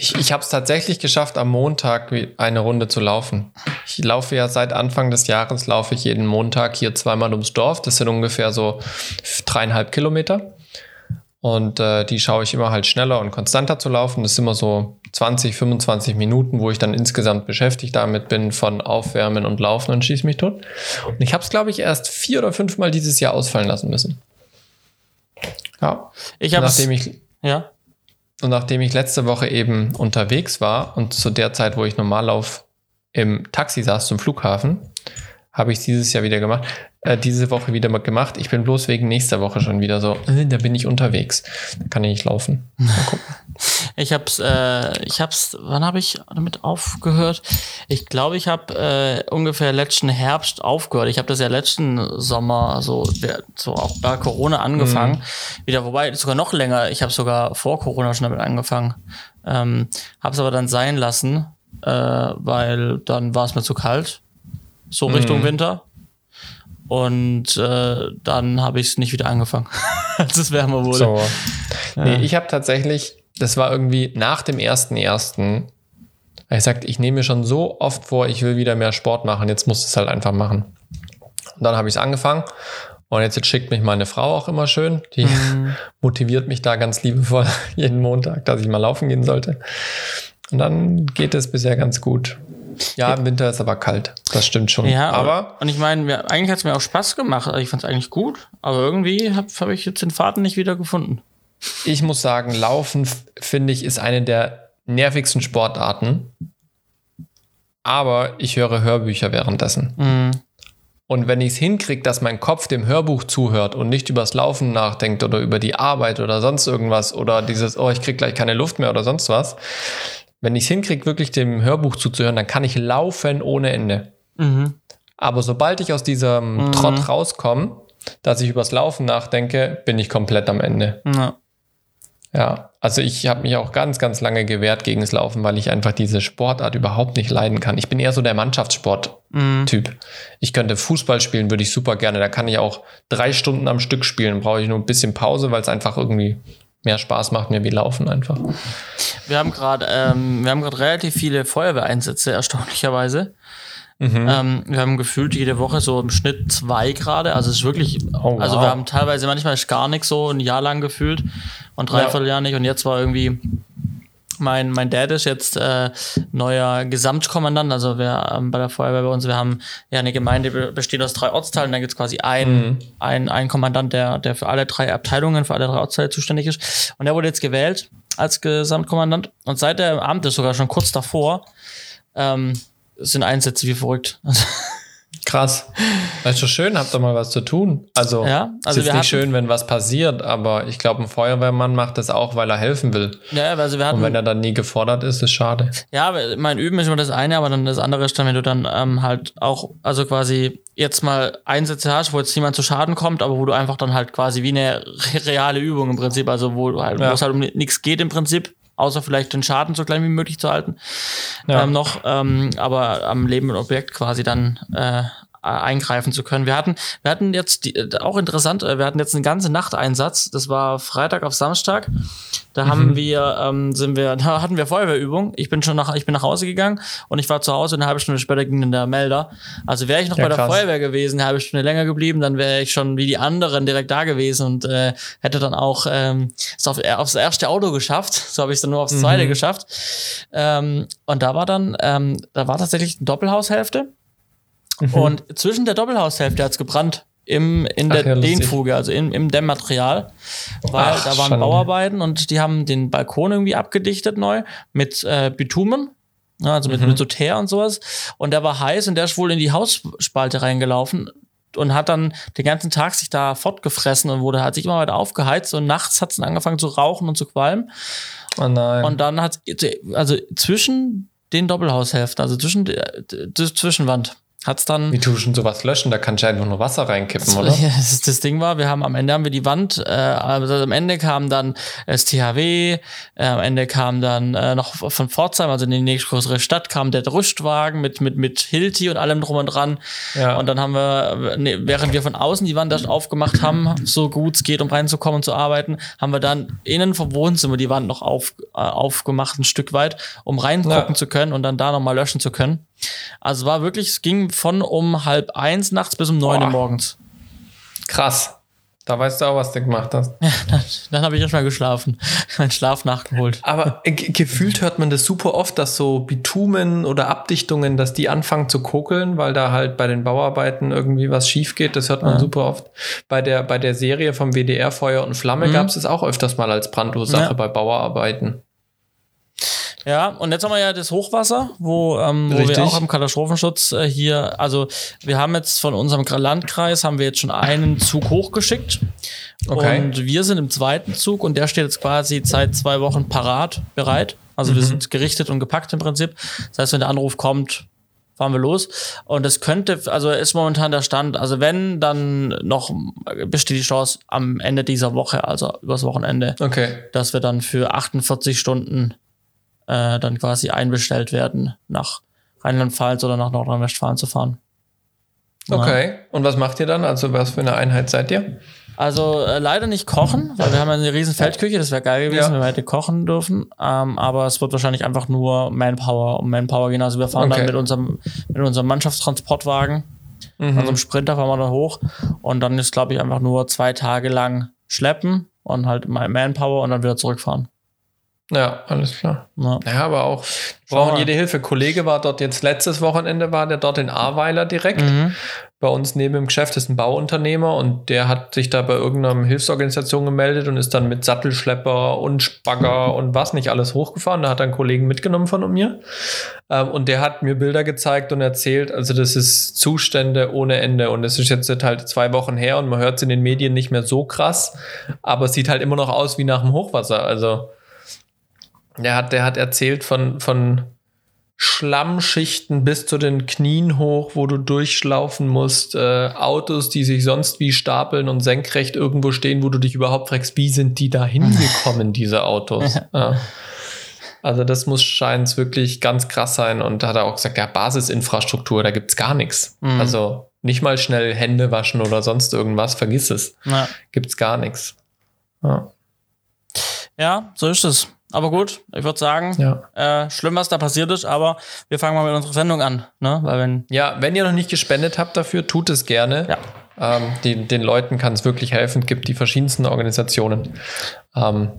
Ich, ich habe es tatsächlich geschafft, am Montag eine Runde zu laufen. Ich laufe ja seit Anfang des Jahres, laufe ich jeden Montag hier zweimal ums Dorf. Das sind ungefähr so dreieinhalb Kilometer. Und äh, die schaue ich immer halt schneller und konstanter zu laufen. Das ist immer so 20, 25 Minuten, wo ich dann insgesamt beschäftigt damit bin von Aufwärmen und Laufen und schieß mich tot. Und ich habe es, glaube ich, erst vier oder fünfmal dieses Jahr ausfallen lassen müssen. Ja. Ich habe nachdem ich ja. Und nachdem ich letzte Woche eben unterwegs war und zu der Zeit, wo ich normal auf im Taxi saß zum Flughafen, habe ich dieses Jahr wieder gemacht, äh, diese Woche wieder mal gemacht. Ich bin bloß wegen nächster Woche schon wieder so, äh, da bin ich unterwegs. Da kann ich nicht laufen. Mal gucken. Ich hab's, äh, ich hab's, wann habe ich damit aufgehört? Ich glaube, ich habe äh, ungefähr letzten Herbst aufgehört. Ich habe das ja letzten Sommer so, so auch bei Corona angefangen. Mhm. Wieder, wobei sogar noch länger. Ich habe sogar vor Corona schon damit angefangen. Ähm, habe es aber dann sein lassen, äh, weil dann war es mir zu kalt. So Richtung mhm. Winter. Und äh, dann habe ich es nicht wieder angefangen, als es wärmer wurde. So. Nee, ja. ich habe tatsächlich das war irgendwie nach dem ersten ersten. Ich sagte, ich nehme mir schon so oft vor, ich will wieder mehr Sport machen, jetzt muss es halt einfach machen. Und dann habe ich es angefangen und jetzt, jetzt schickt mich meine Frau auch immer schön. Die mhm. motiviert mich da ganz liebevoll jeden Montag, dass ich mal laufen gehen sollte. Und dann geht es bisher ganz gut. Ja, im Winter ist aber kalt. Das stimmt schon. Ja, aber. Und ich meine, eigentlich hat es mir auch Spaß gemacht. Also ich fand es eigentlich gut. Aber irgendwie habe hab ich jetzt den Faden nicht wieder gefunden ich muss sagen, Laufen finde ich ist eine der nervigsten Sportarten. Aber ich höre Hörbücher währenddessen. Mhm. Und wenn ich es hinkriege, dass mein Kopf dem Hörbuch zuhört und nicht übers Laufen nachdenkt oder über die Arbeit oder sonst irgendwas oder dieses, oh, ich krieg gleich keine Luft mehr oder sonst was, wenn ich es hinkriege, wirklich dem Hörbuch zuzuhören, dann kann ich laufen ohne Ende. Mhm. Aber sobald ich aus diesem mhm. Trott rauskomme, dass ich übers Laufen nachdenke, bin ich komplett am Ende. Ja. Ja, also ich habe mich auch ganz, ganz lange gewehrt gegen das Laufen, weil ich einfach diese Sportart überhaupt nicht leiden kann. Ich bin eher so der Mannschaftssport-Typ. Mhm. Ich könnte Fußball spielen, würde ich super gerne. Da kann ich auch drei Stunden am Stück spielen. Brauche ich nur ein bisschen Pause, weil es einfach irgendwie mehr Spaß macht mir wie Laufen einfach. Wir haben gerade ähm, wir haben gerade relativ viele Feuerwehreinsätze erstaunlicherweise. Mhm. Ähm, wir haben gefühlt jede Woche so im Schnitt zwei gerade. Also es ist wirklich, oh, wow. also wir haben teilweise manchmal gar nichts so ein Jahr lang gefühlt und dreiviertel ja. Jahr nicht. Und jetzt war irgendwie mein, mein Dad ist jetzt äh, neuer Gesamtkommandant, also wir ähm, bei der Feuerwehr bei uns, wir haben ja eine Gemeinde besteht aus drei Ortsteilen, da gibt es quasi einen, mhm. ein, ein Kommandant, der, der für alle drei Abteilungen, für alle drei Ortsteile zuständig ist. Und der wurde jetzt gewählt als Gesamtkommandant. Und seit der Amt ist sogar schon kurz davor, ähm, sind Einsätze wie verrückt. Krass. Das ist doch schön, habt ihr mal was zu tun. Also, ja, also es ist nicht schön, wenn was passiert, aber ich glaube, ein Feuerwehrmann macht das auch, weil er helfen will. Ja, also wir hatten, Und wenn er dann nie gefordert ist, ist schade. Ja, mein Üben ist immer das eine, aber dann das andere ist dann, wenn du dann ähm, halt auch, also quasi jetzt mal Einsätze hast, wo jetzt niemand zu Schaden kommt, aber wo du einfach dann halt quasi wie eine reale Übung im Prinzip, also wo, halt, ja. wo es halt um nichts geht im Prinzip, außer vielleicht den Schaden so klein wie möglich zu halten. Ja. Ähm, noch, ähm, aber am lebenden Objekt quasi dann äh, eingreifen zu können. Wir hatten, wir hatten jetzt die, äh, auch interessant, äh, wir hatten jetzt einen ganzen Nachteinsatz. Das war Freitag auf Samstag. Da mhm. haben wir, ähm, sind wir, da hatten wir Feuerwehrübung. Ich bin schon nach, ich bin nach Hause gegangen und ich war zu Hause und eine halbe Stunde später ging dann der Melder. Also wäre ich noch ja, bei der Feuerwehr gewesen, eine halbe Stunde länger geblieben, dann wäre ich schon wie die anderen direkt da gewesen und äh, hätte dann auch ähm, es auf, aufs erste Auto geschafft. So habe ich es dann nur aufs zweite mhm. geschafft. Ähm, und da war dann, ähm, da war tatsächlich eine Doppelhaushälfte. Mhm. Und zwischen der Doppelhaushälfte hat es gebrannt. Im, in der ja, Dehnfuge, also in, im Dämmmaterial. Weil Ach, da waren Schande. Bauarbeiten und die haben den Balkon irgendwie abgedichtet neu mit äh, Bitumen. Also mit, mhm. mit so Teer und sowas. Und der war heiß und der ist wohl in die Hausspalte reingelaufen und hat dann den ganzen Tag sich da fortgefressen und wurde, hat sich immer weiter aufgeheizt und nachts hat es dann angefangen zu rauchen und zu qualmen. Oh nein. Und dann hat also zwischen den Doppelhaushälften, also zwischen der Zwischenwand, hat's dann. Wie tust du sowas löschen? Da kannst du einfach nur Wasser reinkippen, oder? Ja, das, das Ding war, wir haben am Ende haben wir die Wand, äh, also am Ende kam dann das THW, äh, am Ende kam dann äh, noch von Pforzheim, also in die nächstgrößere Stadt, kam der Rüstwagen mit, mit, mit Hilti und allem drum und dran. Ja. Und dann haben wir, ne, während wir von außen die Wand erst aufgemacht haben, so gut es geht, um reinzukommen und zu arbeiten, haben wir dann innen vom Wohnzimmer die Wand noch auf, äh, aufgemacht, ein Stück weit, um reingucken Ja. zu können und dann da nochmal löschen zu können. Also war wirklich, es ging von um halb eins nachts bis um neun Uhr morgens. Krass. Da weißt du auch, was du gemacht hast. Dann habe ich erstmal geschlafen, meinen Schlaf nachgeholt. Aber äh, ge- gefühlt hört man das super oft, dass so Bitumen oder Abdichtungen, dass die anfangen zu kokeln, weil da halt bei den Bauarbeiten irgendwie was schief geht. Das hört man Ja. super oft. Bei der, bei der Serie vom WDR Feuer und Flamme Mhm. gab es es auch öfters mal als Brandursache Ja. bei Bauarbeiten. Ja, und jetzt haben wir ja das Hochwasser, wo, ähm, wo wir auch im Katastrophenschutz äh, hier, also wir haben jetzt von unserem Landkreis, haben wir jetzt schon einen Zug hochgeschickt. Okay. Und wir sind im zweiten Zug und der steht jetzt quasi seit zwei Wochen parat, bereit. Also Mhm. wir sind gerichtet und gepackt im Prinzip. Das heißt, wenn der Anruf kommt, fahren wir los. Und es könnte, also ist momentan der Stand, also wenn, dann noch besteht die Chance am Ende dieser Woche, also übers Wochenende, Okay. dass wir dann für 48 Stunden äh, dann quasi einbestellt werden, nach Rheinland-Pfalz oder nach Nordrhein-Westfalen zu fahren. Okay. Und was macht ihr dann? Also was für eine Einheit seid ihr? Also äh, leider nicht kochen, weil wir haben ja eine riesen Feldküche, das wäre geil gewesen, Ja. wenn wir hätten kochen dürfen. Ähm, aber es wird wahrscheinlich einfach nur Manpower um Manpower gehen. Also wir fahren Okay. dann mit unserem, mit unserem Mannschaftstransportwagen, Mhm. unserem Sprinter fahren wir dann hoch. Und dann ist, glaube ich, einfach nur zwei Tage lang schleppen und halt Manpower und dann wieder zurückfahren. Ja, alles klar. Ja. Ja, aber auch brauchen jede Hilfe. Kollege war dort jetzt letztes Wochenende, war der dort in Ahrweiler direkt. Mhm. Bei uns neben dem Geschäft ist ein Bauunternehmer und der hat sich da bei irgendeiner Hilfsorganisation gemeldet und ist dann mit Sattelschlepper und Spagger und was nicht alles hochgefahren. Da hat er einen Kollegen mitgenommen von mir. Ähm, und der hat mir Bilder gezeigt und erzählt, also das ist Zustände ohne Ende. Und es ist jetzt halt zwei Wochen her und man hört es in den Medien nicht mehr so krass, aber es sieht halt immer noch aus wie nach dem Hochwasser. Also der hat, der hat erzählt von, von Schlammschichten bis zu den Knien hoch, wo du durchschlaufen musst, äh, Autos, die sich sonst wie stapeln und senkrecht irgendwo stehen, wo du dich überhaupt fragst, wie sind die da hingekommen, diese Autos? Ja. Also das muss scheint wirklich ganz krass sein. Und da hat er auch gesagt, ja, Basisinfrastruktur, da gibt's gar nichts. Mhm. Also nicht mal schnell Hände waschen oder sonst irgendwas, vergiss es. Ja. Gibt's gar nichts. Ja. ja, so ist es. Aber gut, ich würde sagen, ja. äh, schlimm, was da passiert ist, aber wir fangen mal mit unserer Sendung an, ne? Weil wenn Ja, wenn ihr noch nicht gespendet habt dafür, tut es gerne. Ja. Ähm, die, den Leuten kann es wirklich helfen. Es gibt die verschiedensten Organisationen. Ähm,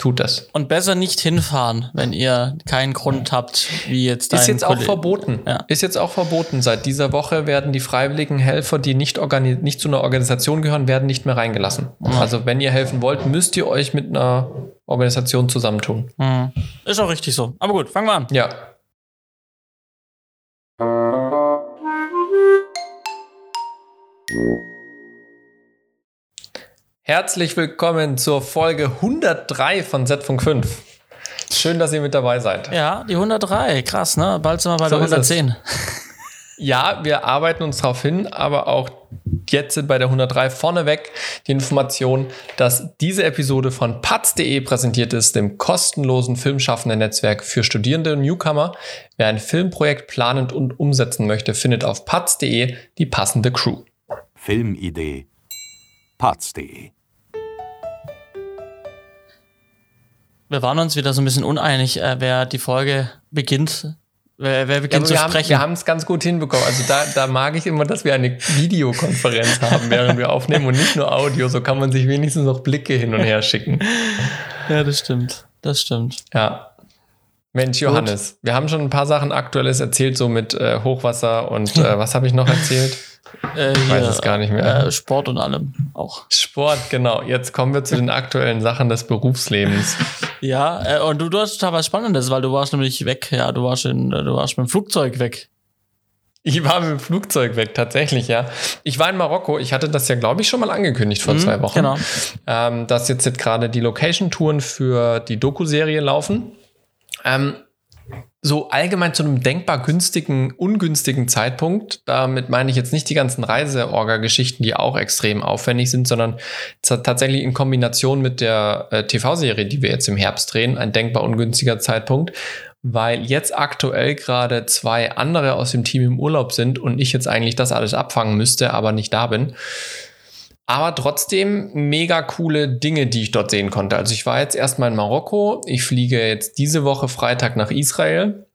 tut das. und besser nicht hinfahren, wenn ihr keinen Grund habt, wie jetzt Ist jetzt auch verboten. Ja. Ist jetzt auch verboten. Seit dieser Woche werden die freiwilligen Helfer, die nicht, nicht zu einer Organisation gehören, werden nicht mehr reingelassen. Also wenn ihr helfen wollt, müsst ihr euch mit einer Organisation zusammentun. Mhm. Ist auch richtig so. Aber gut, fangen wir an. Ja. Herzlich willkommen zur Folge 103 von Z-Funk 5. Schön, dass ihr mit dabei seid. Ja, die 103, krass, ne? Bald sind wir bei So der ist es. 110. Ja, wir arbeiten uns darauf hin, aber auch jetzt sind bei der 103 vorneweg die Information, dass diese Episode von patz.de präsentiert ist, dem kostenlosen Filmschaffenden-Netzwerk für Studierende und Newcomer. Wer ein Filmprojekt planend und umsetzen möchte, findet auf patz.de die passende Crew. Filmidee. Parts.de Wir waren uns wieder so ein bisschen uneinig, äh, wer die Folge beginnt. Wer, wer Ja, beginnt aber zu wir, haben, sprechen. wir haben es ganz gut hinbekommen. Also da, da mag ich immer, dass wir eine Videokonferenz haben, während wir aufnehmen und nicht nur Audio. So kann man sich wenigstens noch Blicke hin und her schicken. ja, das stimmt. Das stimmt. Ja. Mensch, Johannes, wir haben schon ein paar Sachen Aktuelles erzählt, so mit äh, Hochwasser und äh, was habe ich noch erzählt? Äh, weiß es gar nicht mehr. Äh, Sport und allem auch. Sport, genau. Jetzt kommen wir zu den aktuellen Sachen des Berufslebens. Ja, äh, und du, du hast total was Spannendes, weil du warst nämlich weg. Ja, du warst, in, du warst mit dem Flugzeug weg. Ich war mit dem Flugzeug weg, tatsächlich, ja. Ich war in Marokko. Ich hatte das ja, glaube ich, schon mal angekündigt vor Mhm, zwei Wochen. genau. Ähm, dass jetzt, jetzt gerade die Location-Touren für die Doku-Serie laufen. Ähm, so allgemein zu einem denkbar günstigen, ungünstigen Zeitpunkt. Damit meine ich jetzt nicht die ganzen Reiseorga-Geschichten, die auch extrem aufwendig sind, sondern tatsächlich in Kombination mit der äh, TV-Serie, die wir jetzt im Herbst drehen, ein denkbar ungünstiger Zeitpunkt, weil jetzt aktuell gerade zwei andere aus dem Team im Urlaub sind und ich jetzt eigentlich das alles abfangen müsste, aber nicht da bin. Aber trotzdem mega coole Dinge, die ich dort sehen konnte. Also ich war jetzt erstmal in Marokko. Ich fliege jetzt diese Woche Freitag nach Israel.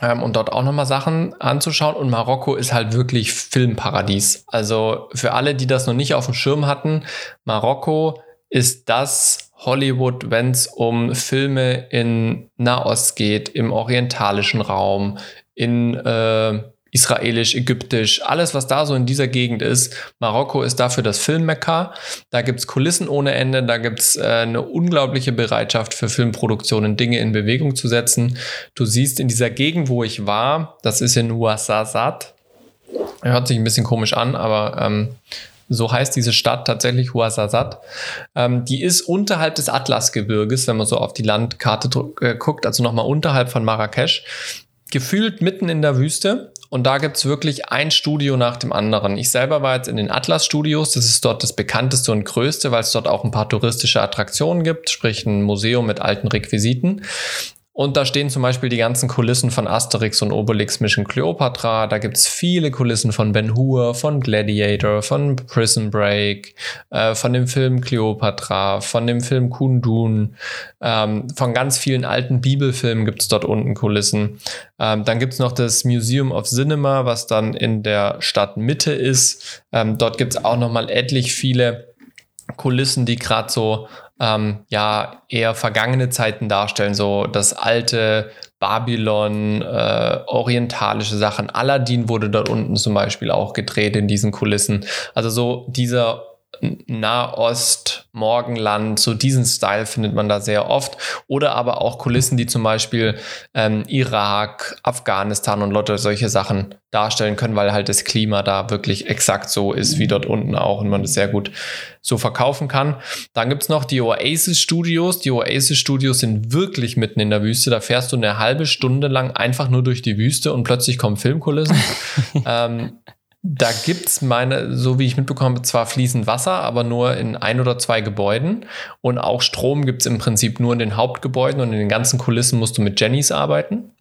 Ähm, und dort auch nochmal Sachen anzuschauen. Und Marokko ist halt wirklich Filmparadies. Also für alle, die das noch nicht auf dem Schirm hatten, Marokko ist das Hollywood, wenn es um Filme in Nahost geht, im orientalischen Raum, in äh, israelisch, ägyptisch, alles, was da so in dieser Gegend ist. Marokko ist dafür das Filmmekka. Da gibt es Kulissen ohne Ende, da gibt es äh, eine unglaubliche Bereitschaft für Filmproduktionen, Dinge in Bewegung zu setzen. Du siehst in dieser Gegend, wo ich war, das ist in Ouarzazate. Hört sich ein bisschen komisch an, aber ähm, so heißt diese Stadt tatsächlich Ouarzazate. Ähm, die ist unterhalb des Atlasgebirges, wenn man so auf die Landkarte äh, guckt, also nochmal unterhalb von Marrakesch. Gefühlt mitten in der Wüste und da gibt's wirklich ein Studio nach dem anderen. Ich selber war jetzt in den Atlas Studios. Das ist dort das bekannteste und größte, weil es dort auch ein paar touristische Attraktionen gibt, sprich ein Museum mit alten Requisiten. Und da stehen zum Beispiel die ganzen Kulissen von Asterix und Obelix Mission Cleopatra. Da gibt's viele Kulissen von Ben Hur, von Gladiator, von Prison Break, äh, von dem Film Cleopatra, von dem Film Kundun. Ähm, von ganz vielen alten Bibelfilmen gibt's dort unten Kulissen. Ähm, dann gibt's noch das Museum of Cinema, was dann in der Stadtmitte ist. Ähm, dort gibt's auch nochmal etlich viele Kulissen, die gerade so ähm, ja eher vergangene Zeiten darstellen, so das alte Babylon, äh, orientalische Sachen. Aladdin wurde dort unten zum Beispiel auch gedreht in diesen Kulissen. Also so dieser Nahost, Morgenland, so diesen Style findet man da sehr oft. Oder aber auch Kulissen, die zum Beispiel ähm, Irak, Afghanistan und Leute solche Sachen darstellen können, weil halt das Klima da wirklich exakt so ist wie dort unten auch und man das sehr gut so verkaufen kann. Dann gibt es noch die Oasis Studios. Die Oasis Studios sind wirklich mitten in der Wüste. Da fährst du eine halbe Stunde lang einfach nur durch die Wüste und plötzlich kommen Filmkulissen. ähm, da gibt's meine, so wie ich mitbekomme, zwar fließend Wasser, aber nur in ein oder zwei Gebäuden. Und auch Strom gibt's im Prinzip nur in den Hauptgebäuden und in den ganzen Kulissen musst du mit Jennys arbeiten.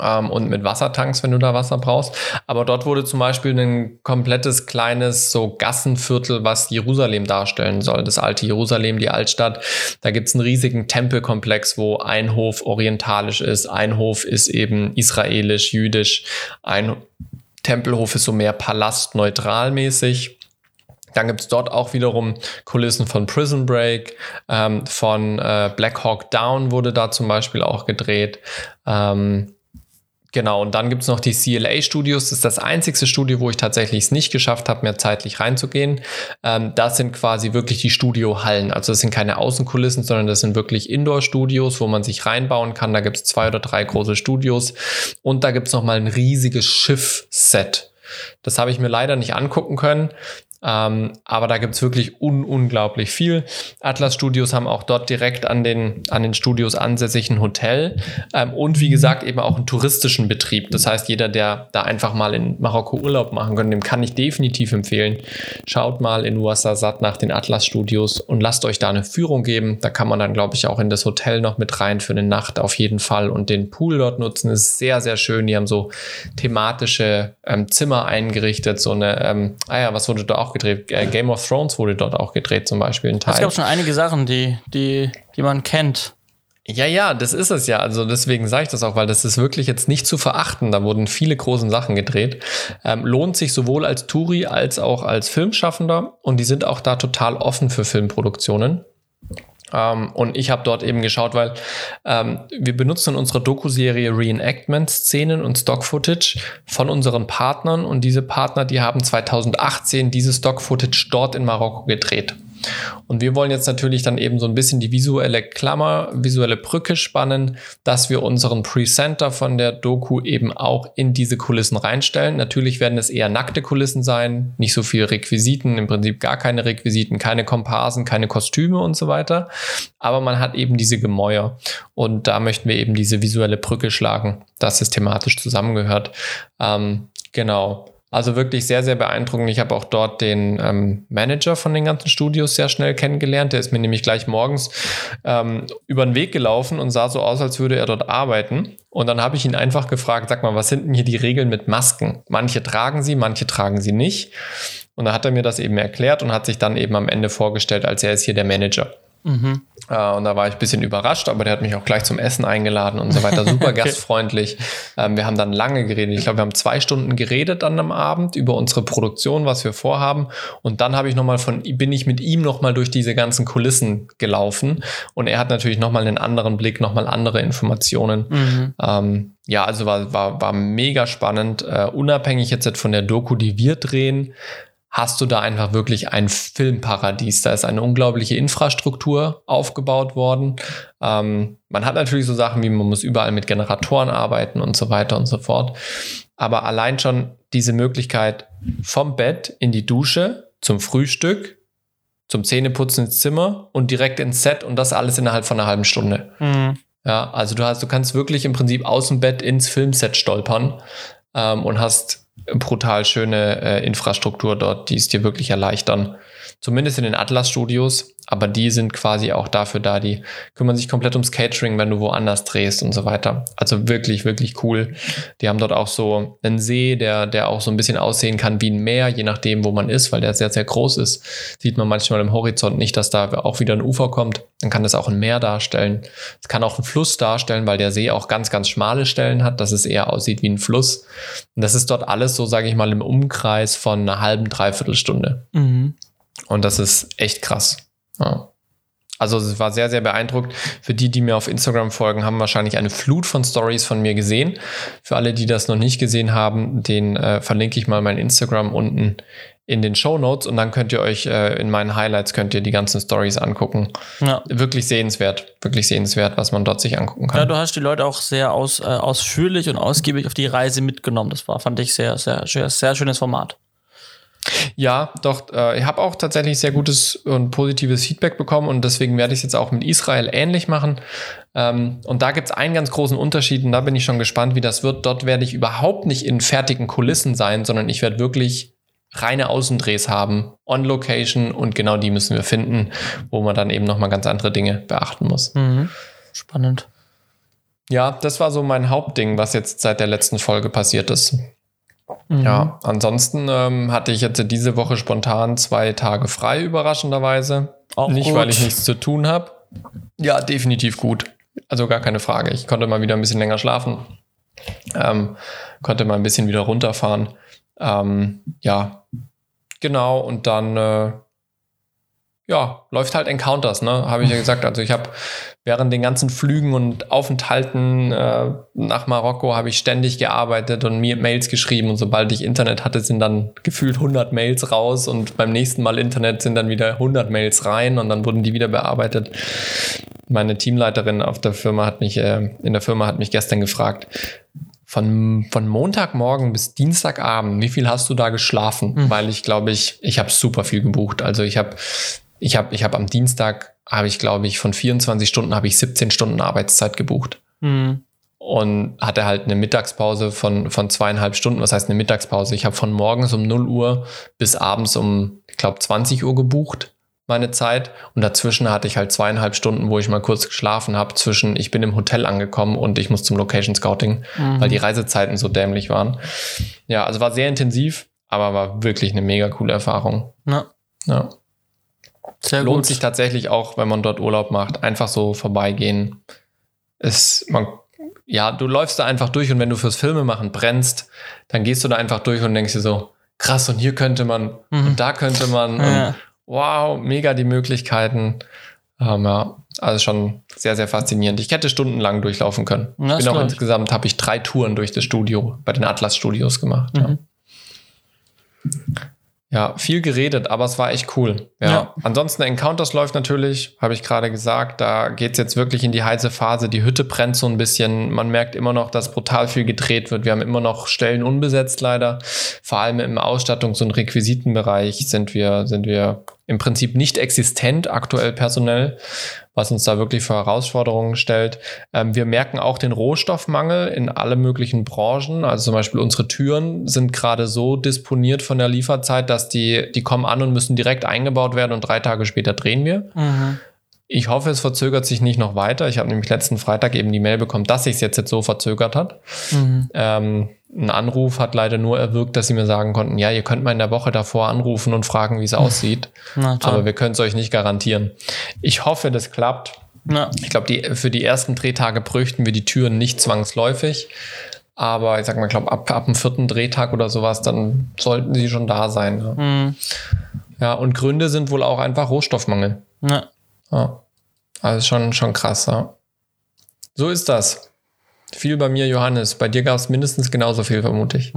Ähm, und mit Wassertanks, wenn du da Wasser brauchst. Aber dort wurde zum Beispiel ein komplettes kleines so Gassenviertel, was Jerusalem darstellen soll. Das alte Jerusalem, die Altstadt. Da gibt's einen riesigen Tempelkomplex, wo ein Hof orientalisch ist, ein Hof ist eben israelisch, jüdisch, ein Tempelhof ist so mehr palastneutralmäßig. Dann gibt es dort auch wiederum Kulissen von Prison Break, ähm, von äh, Black Hawk Down wurde da zum Beispiel auch gedreht. Ähm, Genau, und dann gibt es noch die CLA Studios. Das ist das einzigste Studio, wo ich tatsächlich es nicht geschafft habe, mehr zeitlich reinzugehen. Ähm, das sind quasi wirklich die Studiohallen. Also das sind keine Außenkulissen, sondern das sind wirklich Indoor-Studios, wo man sich reinbauen kann. Da gibt es zwei oder drei große Studios. Und da gibt es nochmal ein riesiges Schiff-Set. Das habe ich mir leider nicht angucken können. Ähm, aber da gibt's wirklich un unglaublich viel. Atlas Studios haben auch dort direkt an den, an den Studios ansässig ein Hotel ähm, und wie gesagt eben auch einen touristischen Betrieb. Das heißt, jeder, der da einfach mal in Marokko Urlaub machen kann, dem kann ich definitiv empfehlen. Schaut mal in Ouassasat nach den Atlas Studios und lasst euch da eine Führung geben. Da kann man dann, glaube ich, auch in das Hotel noch mit rein für eine Nacht auf jeden Fall und den Pool dort nutzen. Das ist sehr, sehr schön. Die haben so thematische ähm, Zimmer eingerichtet. So eine, ähm, ah ja, was wurde da auch gedreht. Äh, Game of Thrones wurde dort auch gedreht, zum Beispiel in Teil. Es gab schon einige Sachen, die, die, die man kennt. Ja, ja, das ist es ja. Also deswegen sage ich das auch, weil das ist wirklich jetzt nicht zu verachten. Da wurden viele große Sachen gedreht. Ähm, lohnt sich sowohl als Touri als auch als Filmschaffender und die sind auch da total offen für Filmproduktionen. Ähm, und ich habe dort eben geschaut, weil ähm, wir benutzen in unserer Doku-Serie Reenactment-Szenen und Stock-Footage von unseren Partnern und diese Partner, die haben 2018 dieses Stock-Footage dort in Marokko gedreht. Und wir wollen jetzt natürlich dann eben so ein bisschen die visuelle Klammer, visuelle Brücke spannen, dass wir unseren Presenter von der Doku eben auch in diese Kulissen reinstellen. Natürlich werden es eher nackte Kulissen sein, nicht so viel Requisiten, im Prinzip gar keine Requisiten, keine Komparsen, keine Kostüme und so weiter. Aber man hat eben diese Gemäuer. Und da möchten wir eben diese visuelle Brücke schlagen, dass es thematisch zusammengehört. Ähm, genau. Also wirklich sehr, sehr beeindruckend. Ich habe auch dort den ähm, Manager von den ganzen Studios sehr schnell kennengelernt. Der ist mir nämlich gleich morgens ähm, über den Weg gelaufen und sah so aus, als würde er dort arbeiten. Und dann habe ich ihn einfach gefragt, sag mal, was sind denn hier die Regeln mit Masken? Manche tragen sie, manche tragen sie nicht. Und da hat er mir das eben erklärt und hat sich dann eben am Ende vorgestellt, als er ist hier der Manager. Mhm. Äh, und da war ich ein bisschen überrascht, aber der hat mich auch gleich zum Essen eingeladen und so weiter. Super okay. gastfreundlich. Ähm, wir haben dann lange geredet. Ich glaube, wir haben zwei Stunden geredet dann am Abend über unsere Produktion, was wir vorhaben. Und dann habe ich noch mal von, bin ich mit ihm noch mal durch diese ganzen Kulissen gelaufen. Und er hat natürlich noch mal einen anderen Blick, noch mal andere Informationen. Mhm. Ähm, ja, also war, war, war mega spannend. Uh, unabhängig jetzt von der Doku, die wir drehen, hast du da einfach wirklich ein Filmparadies. Da ist eine unglaubliche Infrastruktur aufgebaut worden. Ähm, man hat natürlich so Sachen wie, man muss überall mit Generatoren arbeiten und so weiter und so fort. Aber allein schon diese Möglichkeit vom Bett in die Dusche, zum Frühstück, zum Zähneputzen ins Zimmer und direkt ins Set und das alles innerhalb von einer halben Stunde. Mhm. Ja, also du hast, du kannst wirklich im Prinzip aus dem Bett ins Filmset stolpern ähm, und hast brutal schöne äh, Infrastruktur dort, die es dir wirklich erleichtern. Zumindest in den Atlas-Studios, aber die sind quasi auch dafür da, die kümmern sich komplett ums Catering, wenn du woanders drehst und so weiter. Also wirklich, wirklich cool. Die haben dort auch so einen See, der, der auch so ein bisschen aussehen kann wie ein Meer, je nachdem, wo man ist, weil der sehr, sehr groß ist. Sieht man manchmal im Horizont nicht, dass da auch wieder ein Ufer kommt. Dann kann das auch ein Meer darstellen. Es kann auch ein Fluss darstellen, weil der See auch ganz, ganz schmale Stellen hat, dass es eher aussieht wie ein Fluss. Und das ist dort alles so, sage ich mal, im Umkreis von einer halben, dreiviertel Stunde. Mhm. Und das ist echt krass. Ja. Also es war sehr, sehr beeindruckt. Für die, die mir auf Instagram folgen, haben wahrscheinlich eine Flut von Stories von mir gesehen. Für alle, die das noch nicht gesehen haben, den äh, verlinke ich mal mein Instagram unten in den Show Notes und dann könnt ihr euch äh, in meinen Highlights könnt ihr die ganzen Stories angucken. Ja. Wirklich sehenswert, wirklich sehenswert, was man dort sich angucken kann. Ja, du hast die Leute auch sehr aus, äh, ausführlich und ausgiebig auf die Reise mitgenommen. Das war, fand ich sehr, sehr, sehr, sehr schönes Format. Ja, doch, äh, ich habe auch tatsächlich sehr gutes und positives Feedback bekommen und deswegen werde ich es jetzt auch mit Israel ähnlich machen. Ähm, und da gibt es einen ganz großen Unterschied und da bin ich schon gespannt, wie das wird. Dort werde ich überhaupt nicht in fertigen Kulissen sein, sondern ich werde wirklich reine Außendrehs haben, on Location und genau die müssen wir finden, wo man dann eben nochmal ganz andere Dinge beachten muss. Mhm. Spannend. Ja, das war so mein Hauptding, was jetzt seit der letzten Folge passiert ist. Mhm. Ja, ansonsten ähm, hatte ich jetzt diese Woche spontan zwei Tage frei, überraschenderweise. Auch Nicht, gut. weil ich nichts zu tun habe. Ja, definitiv gut. Also gar keine Frage. Ich konnte mal wieder ein bisschen länger schlafen. Ähm, konnte mal ein bisschen wieder runterfahren. Ähm, ja, genau. Und dann äh, ja, läuft halt Encounters, ne? Habe ich ja gesagt. Also ich habe während den ganzen Flügen und Aufenthalten äh, nach Marokko habe ich ständig gearbeitet und mir Mails geschrieben und sobald ich Internet hatte, sind dann gefühlt 100 Mails raus und beim nächsten Mal Internet sind dann wieder 100 Mails rein und dann wurden die wieder bearbeitet. Meine Teamleiterin auf der Firma hat mich äh, in der Firma hat mich gestern gefragt, von, von Montagmorgen bis Dienstagabend, wie viel hast du da geschlafen? Mhm. Weil ich glaube, ich, ich habe super viel gebucht. Also ich habe ich habe ich hab am Dienstag, habe ich glaube ich, von 24 Stunden habe ich 17 Stunden Arbeitszeit gebucht. Mhm. Und hatte halt eine Mittagspause von, von zweieinhalb Stunden. Was heißt eine Mittagspause? Ich habe von morgens um 0 Uhr bis abends um, ich glaube, 20 Uhr gebucht meine Zeit. Und dazwischen hatte ich halt zweieinhalb Stunden, wo ich mal kurz geschlafen habe, zwischen ich bin im Hotel angekommen und ich muss zum Location Scouting, mhm. weil die Reisezeiten so dämlich waren. Ja, also war sehr intensiv, aber war wirklich eine mega coole Erfahrung. Ja. ja. Sehr Lohnt gut. sich tatsächlich auch, wenn man dort Urlaub macht, einfach so vorbeigehen. Es, man, ja, du läufst da einfach durch und wenn du fürs Filmemachen brennst, dann gehst du da einfach durch und denkst dir so, krass, und hier könnte man mhm. und da könnte man. Ja. Und, wow, mega die Möglichkeiten. Ähm, ja, also schon sehr, sehr faszinierend. Ich hätte stundenlang durchlaufen können. Das ich bin auch insgesamt, habe ich drei Touren durch das Studio bei den Atlas Studios gemacht. Mhm. Ja. Ja, viel geredet, aber es war echt cool. Ja. Ja. Ansonsten Encounters läuft natürlich, habe ich gerade gesagt. Da geht's jetzt wirklich in die heiße Phase. Die Hütte brennt so ein bisschen. Man merkt immer noch, dass brutal viel gedreht wird. Wir haben immer noch Stellen unbesetzt leider. Vor allem im Ausstattungs- und Requisitenbereich sind wir, sind wir im Prinzip nicht existent aktuell personell, was uns da wirklich vor Herausforderungen stellt. Ähm, wir merken auch den Rohstoffmangel in alle möglichen Branchen. Also zum Beispiel unsere Türen sind gerade so disponiert von der Lieferzeit, dass die, die kommen an und müssen direkt eingebaut werden und drei Tage später drehen wir. Ich hoffe, es verzögert sich nicht noch weiter. Ich habe nämlich letzten Freitag eben die Mail bekommen, dass sich jetzt, jetzt so verzögert hat. Ähm, ein Anruf hat leider nur erwirkt, dass sie mir sagen konnten, ja, ihr könnt mal in der Woche davor anrufen und fragen, wie es aussieht. Na. Aber wir können es euch nicht garantieren. Ich hoffe, das klappt. Ja. Ich glaube, für die ersten Drehtage bräuchten wir die Türen nicht zwangsläufig. Aber ich sag mal, ich glaube, ab, ab dem vierten Drehtag oder sowas, dann sollten sie schon da sein. Ja, Mhm. ja und Gründe sind wohl auch einfach Rohstoffmangel. Ja. Ja. Also schon, schon krass, ja. So ist das. Viel bei mir, Johannes. Bei dir gab es mindestens genauso viel, vermute ich.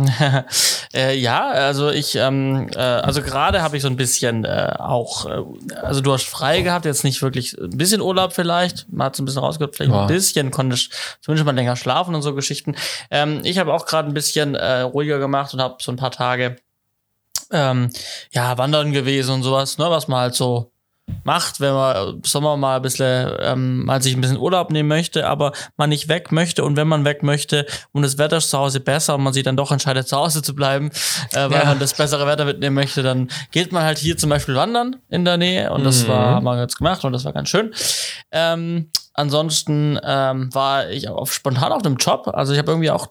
äh, ja, also ich, ähm, äh, also gerade habe ich so ein bisschen äh, auch, äh, also du hast frei gehabt, jetzt nicht wirklich ein bisschen Urlaub vielleicht, man hat es ein bisschen rausgehört, vielleicht Ja. ein bisschen, konnte ich zumindest mal länger schlafen und so Geschichten. Ähm, ich habe auch gerade ein bisschen äh, ruhiger gemacht und habe so ein paar Tage ähm, ja, wandern gewesen und sowas, ne, was man halt so macht, wenn man Sommer mal ein bisschen, ähm, mal sich ein bisschen Urlaub nehmen möchte, aber man nicht weg möchte und wenn man weg möchte und das Wetter ist zu Hause besser und man sich dann doch entscheidet, zu Hause zu bleiben, äh, weil Ja. man das bessere Wetter mitnehmen möchte, dann geht man halt hier zum Beispiel wandern in der Nähe und das Mhm. war, haben wir jetzt gemacht und das war ganz schön. Ähm, ansonsten ähm, war ich auch spontan auf einem Job, also ich habe irgendwie auch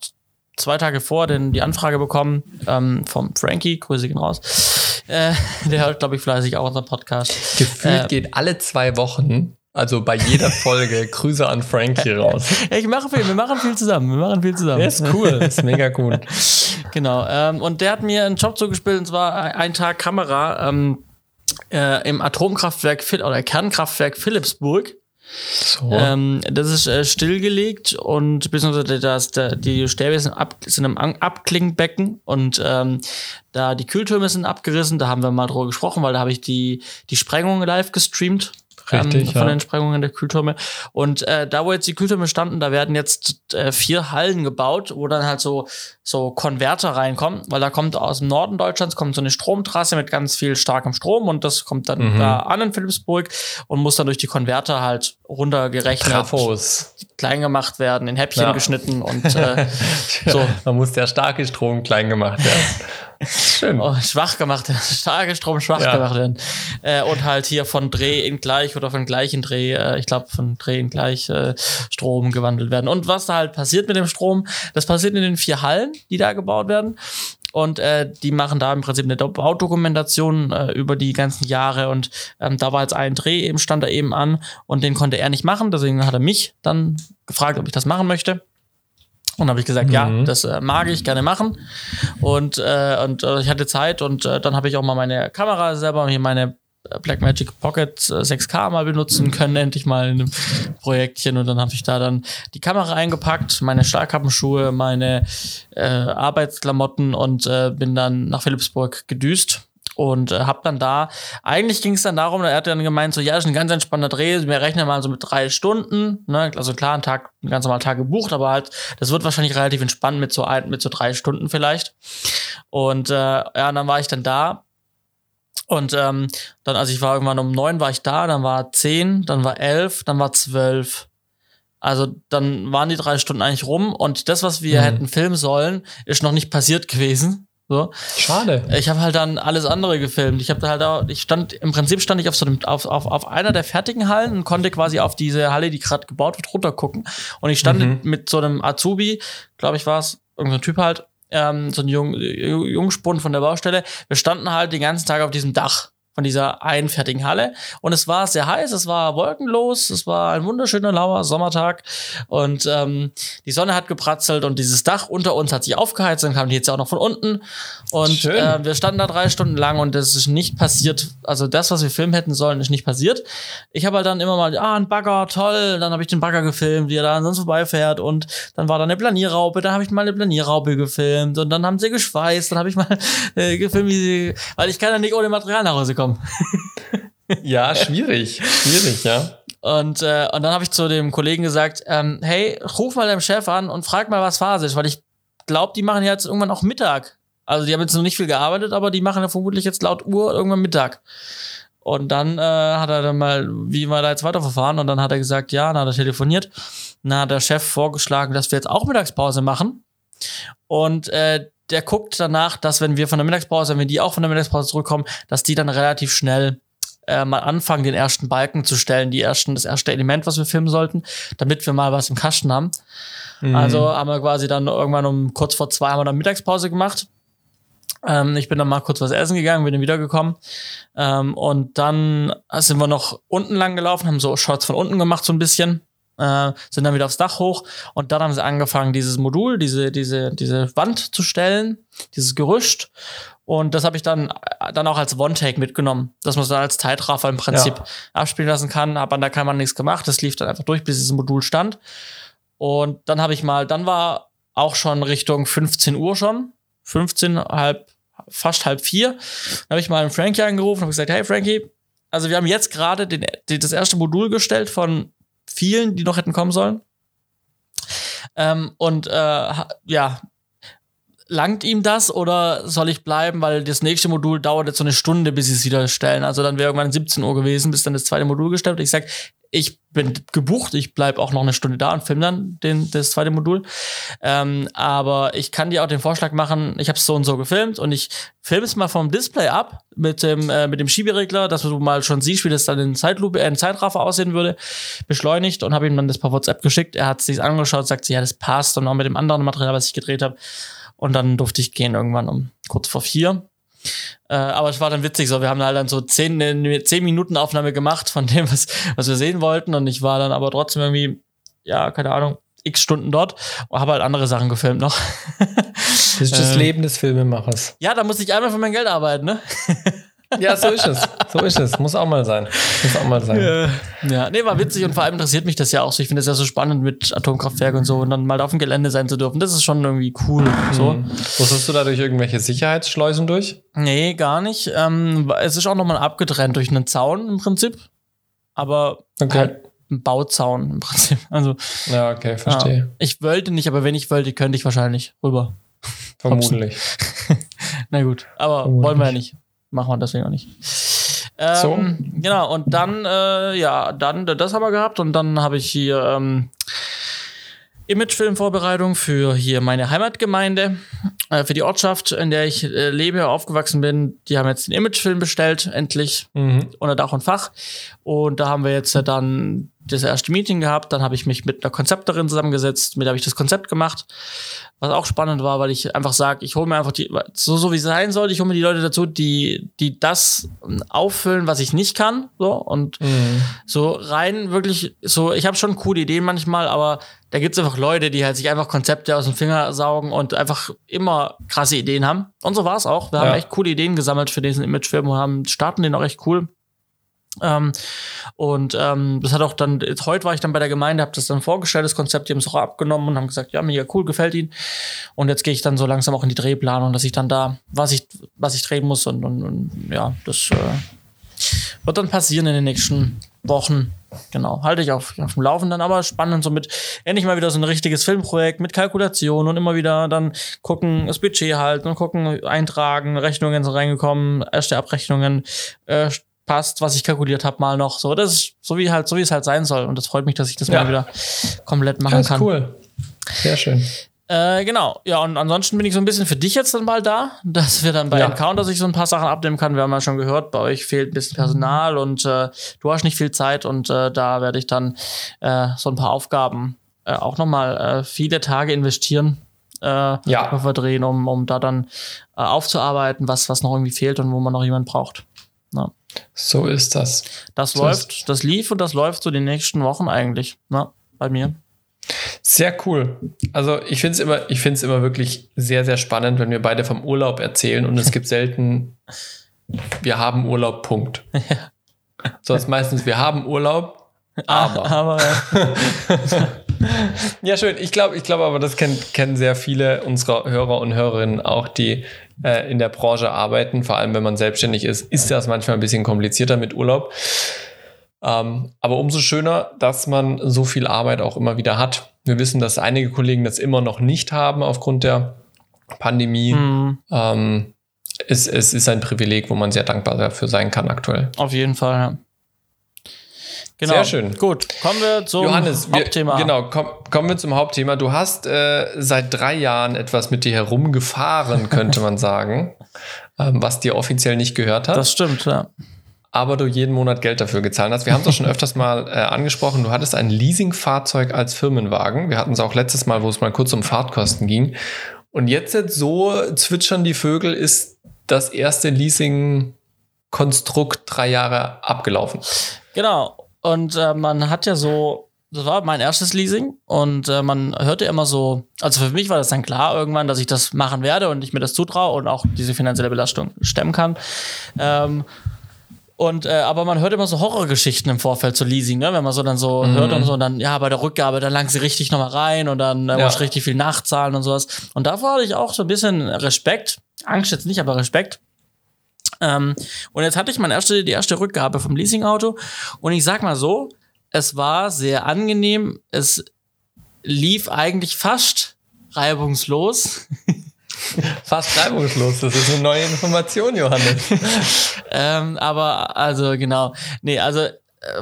zwei Tage vor den, die Anfrage bekommen ähm, vom Frankie, Grüße gehen raus. Äh, der hört, glaube ich, fleißig auch unseren Podcast. Gefühlt Äh, geht alle zwei Wochen, also bei jeder Folge, Grüße an Frankie raus. Ja, ich mache viel, wir machen viel zusammen. Wir machen viel zusammen. Der ist cool, ist mega cool. Genau. Ähm, und der hat mir einen Job zugespielt, und zwar ein Tag Kamera ähm, äh, im Atomkraftwerk oder Kernkraftwerk Philipsburg. So. Ähm, das ist äh, stillgelegt und beziehungsweise das, der, die Stäbe sind, ab, sind im Abklingbecken und ähm, da die Kühltürme sind abgerissen, da haben wir mal drüber gesprochen, weil da habe ich die, die Sprengung live gestreamt. Richtig, ähm, von ja. den Sprengungen der Kühltürme. Und äh, da, wo jetzt die Kühltürme standen, da werden jetzt äh, vier Hallen gebaut, wo dann halt so, so Konverter reinkommen, weil da kommt aus dem Norden Deutschlands kommt so eine Stromtrasse mit ganz viel starkem Strom und das kommt dann Mhm. da an in Philipsburg und muss dann durch die Konverter halt runtergerechnet, Trafos. klein gemacht werden, in Häppchen Ja. geschnitten und äh, so. Man muss der starke Strom klein gemacht werden. Schön. Oh, schwach gemacht werden, starke Strom schwach Ja. gemacht werden. Äh, und halt hier von Dreh in gleich oder von gleich in Dreh, äh, ich glaube von Dreh in gleich äh, Strom gewandelt werden. Und was da halt passiert mit dem Strom, das passiert in den vier Hallen, die da gebaut werden. Und äh, die machen da im Prinzip eine Baudokumentation äh, über die ganzen Jahre. Und ähm, da war jetzt ein Dreh, eben stand er eben an und den konnte er nicht machen. Deswegen hat er mich dann gefragt, ob ich das machen möchte. Und habe ich gesagt, ja, Mhm. das äh, mag ich gerne machen. Und, äh, und äh, ich hatte Zeit und äh, dann habe ich auch mal meine Kamera selber, hier meine äh, Blackmagic Pocket äh, 6K mal benutzen können, endlich mal in einem Projektchen. Und dann habe ich da dann die Kamera eingepackt, meine Stahlkappenschuhe, meine äh, Arbeitsklamotten und äh, bin dann nach Philipsburg gedüst. Und äh, hab dann da, eigentlich ging es dann darum, er hat dann gemeint, so, ja, das ist ein ganz entspannter Dreh, wir rechnen mal so mit drei Stunden, ne? also klar, ein Tag, ein ganz normaler Tag gebucht, aber halt, das wird wahrscheinlich relativ entspannt mit so ein, mit so drei Stunden vielleicht. Und äh, ja, und dann war ich dann da und ähm, dann, also ich war irgendwann um neun war ich da, dann war zehn, dann war elf, dann war zwölf. Also dann waren die drei Stunden eigentlich rum und das, was wir Mhm. hätten filmen sollen, ist noch nicht passiert gewesen. So. Schade. Ich habe halt dann alles andere gefilmt. Ich habe da halt auch, ich stand, im Prinzip stand ich auf so einem, auf, auf, auf einer der fertigen Hallen und konnte quasi auf diese Halle, die gerade gebaut wird, runtergucken. Und ich stand Mhm. mit so einem Azubi, glaube ich war es, irgendein Typ halt, ähm, so ein Jung, Ju- Jungspund von der Baustelle. Wir standen halt den ganzen Tag auf diesem Dach. Von dieser einen fertigen Halle. Und es war sehr heiß, es war wolkenlos, es war ein wunderschöner lauer Sommertag. Und ähm, die Sonne hat gepratzelt und dieses Dach unter uns hat sich aufgeheizt, dann kam die jetzt auch noch von unten. Und äh, wir standen da drei Stunden lang und es ist nicht passiert, also das, was wir filmen hätten sollen, ist nicht passiert. Ich habe halt dann immer mal, ah, ein Bagger, toll, dann habe ich den Bagger gefilmt, wie er da sonst vorbeifährt. Und dann war da eine Planierraupe, dann habe ich mal eine Planierraupe gefilmt. Und dann haben sie geschweißt, dann habe ich mal äh, gefilmt, wie sie, weil ich kann ja nicht ohne Material nach Hause kommen kommen. ja, schwierig. Schwierig, ja. Und, äh, und dann habe ich zu dem Kollegen gesagt, ähm, hey, ruf mal deinem Chef an und frag mal, was Phase ist, weil ich glaube, die machen jetzt irgendwann auch Mittag. Also die haben jetzt noch nicht viel gearbeitet, aber die machen ja vermutlich jetzt laut Uhr irgendwann Mittag. Und dann äh, hat er dann mal, wie wir da jetzt weiterverfahren, und dann hat er gesagt, ja, dann hat er telefoniert. Dann hat der Chef vorgeschlagen, dass wir jetzt auch Mittagspause machen. Und äh, der guckt danach, dass wenn wir von der Mittagspause, wenn wir die auch von der Mittagspause zurückkommen, dass die dann relativ schnell äh, mal anfangen, den ersten Balken zu stellen, die ersten, das erste Element, was wir filmen sollten, damit wir mal was im Kasten haben. Mhm. Also haben wir quasi dann irgendwann um kurz vor zwei haben wir dann Mittagspause gemacht. Ähm, ich bin dann mal kurz was essen gegangen, bin dann wiedergekommen. Ähm, und dann sind wir noch unten lang gelaufen, haben so Shots von unten gemacht, so ein bisschen äh, sind dann wieder aufs Dach hoch und dann haben sie angefangen, dieses Modul, diese, diese, diese Wand zu stellen, dieses Gerüst. Und das habe ich dann, dann auch als One-Take mitgenommen, dass man es dann als Zeitraffer im Prinzip ja. abspielen lassen kann. Aber da kann man nichts gemacht. Das lief dann einfach durch, bis dieses Modul stand. Und dann habe ich mal, dann war auch schon Richtung 15 Uhr schon. 15, halb, fast halb vier. Dann habe ich mal einen Frankie angerufen und gesagt, hey Frankie, also wir haben jetzt gerade das erste Modul gestellt von vielen, die noch hätten kommen sollen. Ähm, und äh, ja, langt ihm das oder soll ich bleiben, weil das nächste Modul dauert jetzt so eine Stunde, bis sie es wieder stellen. Also dann wäre irgendwann 17 Uhr gewesen, bis dann das zweite Modul gestellt. Ich sag, ich bin gebucht, ich bleib auch noch eine Stunde da und film dann den, das zweite Modul. Ähm, aber ich kann dir auch den Vorschlag machen, ich habe es so und so gefilmt und ich filme es mal vom Display ab mit dem, äh, mit dem Schieberegler, dass du mal schon siehst, wie das dann in Zeitlupe, äh, in Zeitraffer aussehen würde, beschleunigt und habe ihm dann das per WhatsApp geschickt. Er hat sich angeschaut, sagt, ja, das passt und auch mit dem anderen Material, was ich gedreht habe. Und dann durfte ich gehen irgendwann um kurz vor vier. Äh, aber es war dann witzig so. Wir haben halt dann so zehn, zehn Minuten Aufnahme gemacht von dem, was, was wir sehen wollten. Und ich war dann aber trotzdem irgendwie, ja, keine Ahnung, x Stunden dort und habe halt andere Sachen gefilmt noch. Das ist das ähm, Leben des Filmemachers. Ja, da muss ich einmal für mein Geld arbeiten, ne? Ja, so ist es. So ist es. Muss auch mal sein. Muss auch mal sein. Ja, ja. nee, war witzig und vor allem interessiert mich das ja auch so. Ich finde es ja so spannend mit Atomkraftwerk und so und dann mal auf dem Gelände sein zu dürfen. Das ist schon irgendwie cool. So. Mhm. Musstest du da durch irgendwelche Sicherheitsschleusen durch? Nee, gar nicht. Ähm, es ist auch nochmal abgetrennt durch einen Zaun im Prinzip. Aber okay. halt ein Bauzaun im Prinzip. Also, ja, okay, verstehe. Ja. Ich wollte nicht, aber wenn ich wollte, könnte ich wahrscheinlich rüber. Vermutlich. Na gut, aber Vermutlich. wollen wir ja nicht machen wir deswegen auch nicht. Ähm, so. Genau, und dann, äh, ja, dann, das haben wir gehabt und dann habe ich hier ähm, Imagefilmvorbereitung für hier meine Heimatgemeinde, äh, für die Ortschaft, in der ich äh, lebe, aufgewachsen bin. Die haben jetzt den Imagefilm bestellt, endlich, mhm. unter Dach und Fach. Und da haben wir jetzt dann das erste Meeting gehabt, dann habe ich mich mit einer Konzepterin zusammengesetzt, mit der habe ich das Konzept gemacht, was auch spannend war, weil ich einfach sage, ich hole mir einfach die, so, so wie es sein soll, ich hole mir die Leute dazu, die, die das auffüllen, was ich nicht kann, so, und mhm. so rein wirklich, so, ich habe schon coole Ideen manchmal, aber da gibt es einfach Leute, die halt sich einfach Konzepte aus dem Finger saugen und einfach immer krasse Ideen haben. Und so war es auch. Wir ja. haben echt coole Ideen gesammelt für diesen Imagefilm und haben, starten den auch echt cool. Ähm, und ähm, das hat auch dann, jetzt, heute war ich dann bei der Gemeinde, habe das dann vorgestellt, das Konzept, die haben es auch abgenommen und haben gesagt, ja, mega cool, gefällt ihnen. Und jetzt gehe ich dann so langsam auch in die Drehplanung, dass ich dann da, was ich, was ich drehen muss und, und, und ja, das äh, wird dann passieren in den nächsten Wochen. Genau, halte ich auf, auf dem Laufenden, aber spannend, so mit endlich mal wieder so ein richtiges Filmprojekt mit Kalkulation und immer wieder dann gucken, das Budget halten und gucken, eintragen, Rechnungen sind reingekommen, erste Abrechnungen, äh, passt, was ich kalkuliert habe, mal noch. So, das ist so wie halt, so wie es halt sein soll. Und das freut mich, dass ich das ja. mal wieder komplett machen ist kann. Cool. Sehr schön. Äh, genau, ja, und ansonsten bin ich so ein bisschen für dich jetzt dann bald da, dass wir dann bei ja. Encounter sich so ein paar Sachen abnehmen können. Wir haben ja schon gehört, bei euch fehlt ein bisschen Personal und äh, du hast nicht viel Zeit und äh, da werde ich dann äh, so ein paar Aufgaben äh, auch nochmal äh, viele Tage investieren, äh, ja. verdrehen, um, um da dann äh, aufzuarbeiten, was, was noch irgendwie fehlt und wo man noch jemanden braucht. Ja. So ist das. Das So läuft, das lief und das läuft so die nächsten Wochen eigentlich, ne, bei mir. Sehr cool. Also ich finde es immer, ich finde es immer wirklich sehr, sehr spannend, wenn wir beide vom Urlaub erzählen und es gibt selten, wir haben Urlaub, Punkt. Sonst meistens, wir haben Urlaub, aber. Aber ja. Ja, schön. Ich glaube, ich glaube aber, das kennen, kennen sehr viele unserer Hörer und Hörerinnen auch, die äh, in der Branche arbeiten. Vor allem, wenn man selbstständig ist, ist das manchmal ein bisschen komplizierter mit Urlaub. Ähm, aber umso schöner, dass man so viel Arbeit auch immer wieder hat. Wir wissen, dass einige Kollegen das immer noch nicht haben aufgrund der Pandemie. Hm, Ähm, es, es ist ein Privileg, wo man sehr dankbar dafür sein kann aktuell. auf jeden Fall, ja. Genau. Sehr schön. Gut, kommen wir zum Johannes, wir, Hauptthema. genau, komm, kommen wir zum Hauptthema. Du hast äh, seit drei Jahren etwas mit dir herumgefahren, könnte man sagen, ähm, was dir offiziell nicht gehört hat, Das stimmt, ja. Aber du jeden Monat Geld dafür gezahlt hast. Wir haben es doch schon öfters mal äh, angesprochen. Du hattest ein Leasingfahrzeug als Firmenwagen. Wir hatten es auch letztes Mal, wo es mal kurz um Fahrtkosten ging. Und jetzt, jetzt so zwitschern die Vögel, ist das erste Leasing-Konstrukt drei Jahre abgelaufen. Genau. Und äh, man hat ja so, das war mein erstes Leasing und äh, man hörte immer so, also für mich war das dann klar irgendwann, dass ich das machen werde und ich mir das zutraue und auch diese finanzielle Belastung stemmen kann. Ähm, und äh, aber man hört immer so Horrorgeschichten im Vorfeld zu Leasing, ne? Wenn man so dann so hört und so und dann ja bei der Rückgabe dann lang sie richtig nochmal rein und dann äh, Ja. musst du richtig viel nachzahlen und sowas. Und davor hatte ich auch so ein bisschen Respekt, Angst jetzt nicht, aber Respekt. Ähm, und jetzt hatte ich meine erste, die erste Rückgabe vom Leasingauto und ich sag mal so, es war sehr angenehm. Es lief eigentlich fast reibungslos. Fast reibungslos. Das ist eine neue Information, Johannes. ähm, aber also genau. Nee, also äh,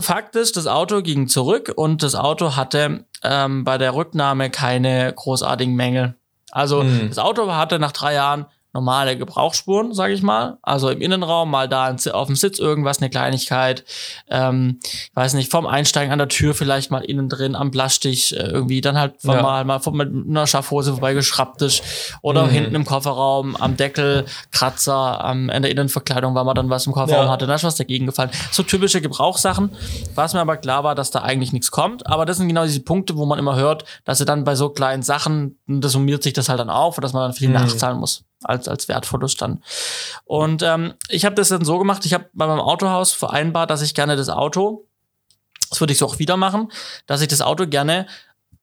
faktisch, das Auto ging zurück und das Auto hatte ähm, bei der Rücknahme keine großartigen Mängel. Also Mhm. das Auto hatte nach drei Jahren normale Gebrauchsspuren, sage ich mal. Also im Innenraum mal da auf dem Sitz irgendwas, eine Kleinigkeit. Ähm, ich weiß nicht, vom Einsteigen an der Tür vielleicht mal innen drin am Blasstich äh, irgendwie, dann halt Ja. mal, mal von, mit einer Schaffhose vorbeigeschraubt ist. Oder Mhm. hinten im Kofferraum am Deckel, Kratzer, am, in der Innenverkleidung, weil man dann was im Kofferraum Ja. hatte. Da ist was dagegen gefallen. So typische Gebrauchssachen, was mir aber klar war, dass da eigentlich nichts kommt. Aber das sind genau diese Punkte, wo man immer hört, dass sie dann bei so kleinen Sachen, das summiert sich das halt dann auf und dass man dann viel Mhm. nachzahlen muss als, als Wertverlust dann. Und ähm, ich habe das dann so gemacht, ich habe bei meinem Autohaus vereinbart, dass ich gerne das Auto, das würde ich so auch wieder machen, dass ich das Auto gerne,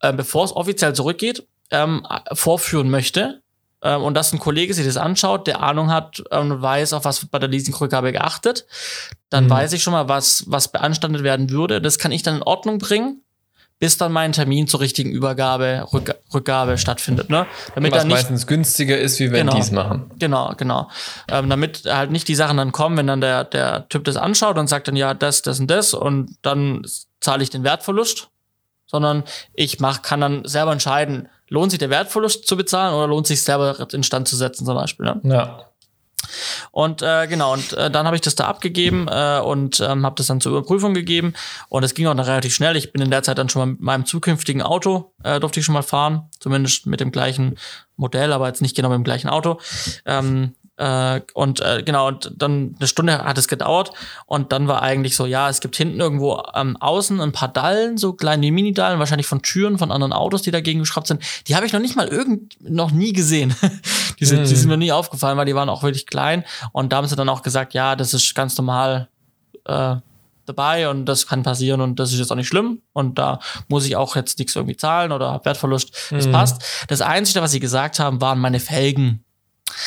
äh, bevor es offiziell zurückgeht, ähm, vorführen möchte. Ähm, und dass ein Kollege sich das anschaut, der Ahnung hat ähm, und weiß, auf was bei der Leasingrückgabe geachtet. Dann Mhm. weiß ich schon mal, was, was beanstandet werden würde. Das kann ich dann in Ordnung bringen, bis dann mein Termin zur richtigen Übergabe, Rück, Rückgabe stattfindet. Ne? Damit Was dann nicht meistens günstiger ist, wie wenn Genau. die es machen. Genau, genau. Ähm, damit halt nicht die Sachen dann kommen, wenn dann der, der Typ das anschaut und sagt dann, ja, das, das und das und dann zahle ich den Wertverlust, sondern ich mach, kann dann selber entscheiden, lohnt sich der Wertverlust zu bezahlen oder lohnt sich selber instand zu setzen zum Beispiel. Ne? Ja. Und äh, genau, und äh, dann habe ich das da abgegeben äh, und ähm, habe das dann zur Überprüfung gegeben. Und es ging auch noch relativ schnell. Ich bin in der Zeit dann schon mal mit meinem zukünftigen Auto, äh, durfte ich schon mal fahren, zumindest mit dem gleichen Modell, aber jetzt nicht genau mit dem gleichen Auto. Ähm, äh, und äh, genau, und dann eine Stunde hat es gedauert und dann war eigentlich so, ja, es gibt hinten irgendwo ähm, außen ein paar Dallen, so kleine Mini-Dallen, wahrscheinlich von Türen von anderen Autos, die dagegen geschraubt sind. Die habe ich noch nicht mal irgend noch nie gesehen. die, sind, die Mhm. sind mir nie aufgefallen, weil die waren auch wirklich klein. Und da haben sie dann auch gesagt, ja, das ist ganz normal äh, dabei und das kann passieren und das ist jetzt auch nicht schlimm. Und da muss ich auch jetzt nichts irgendwie zahlen oder hab Wertverlust. Das Mhm. passt. Das Einzige, was sie gesagt haben, waren meine Felgen.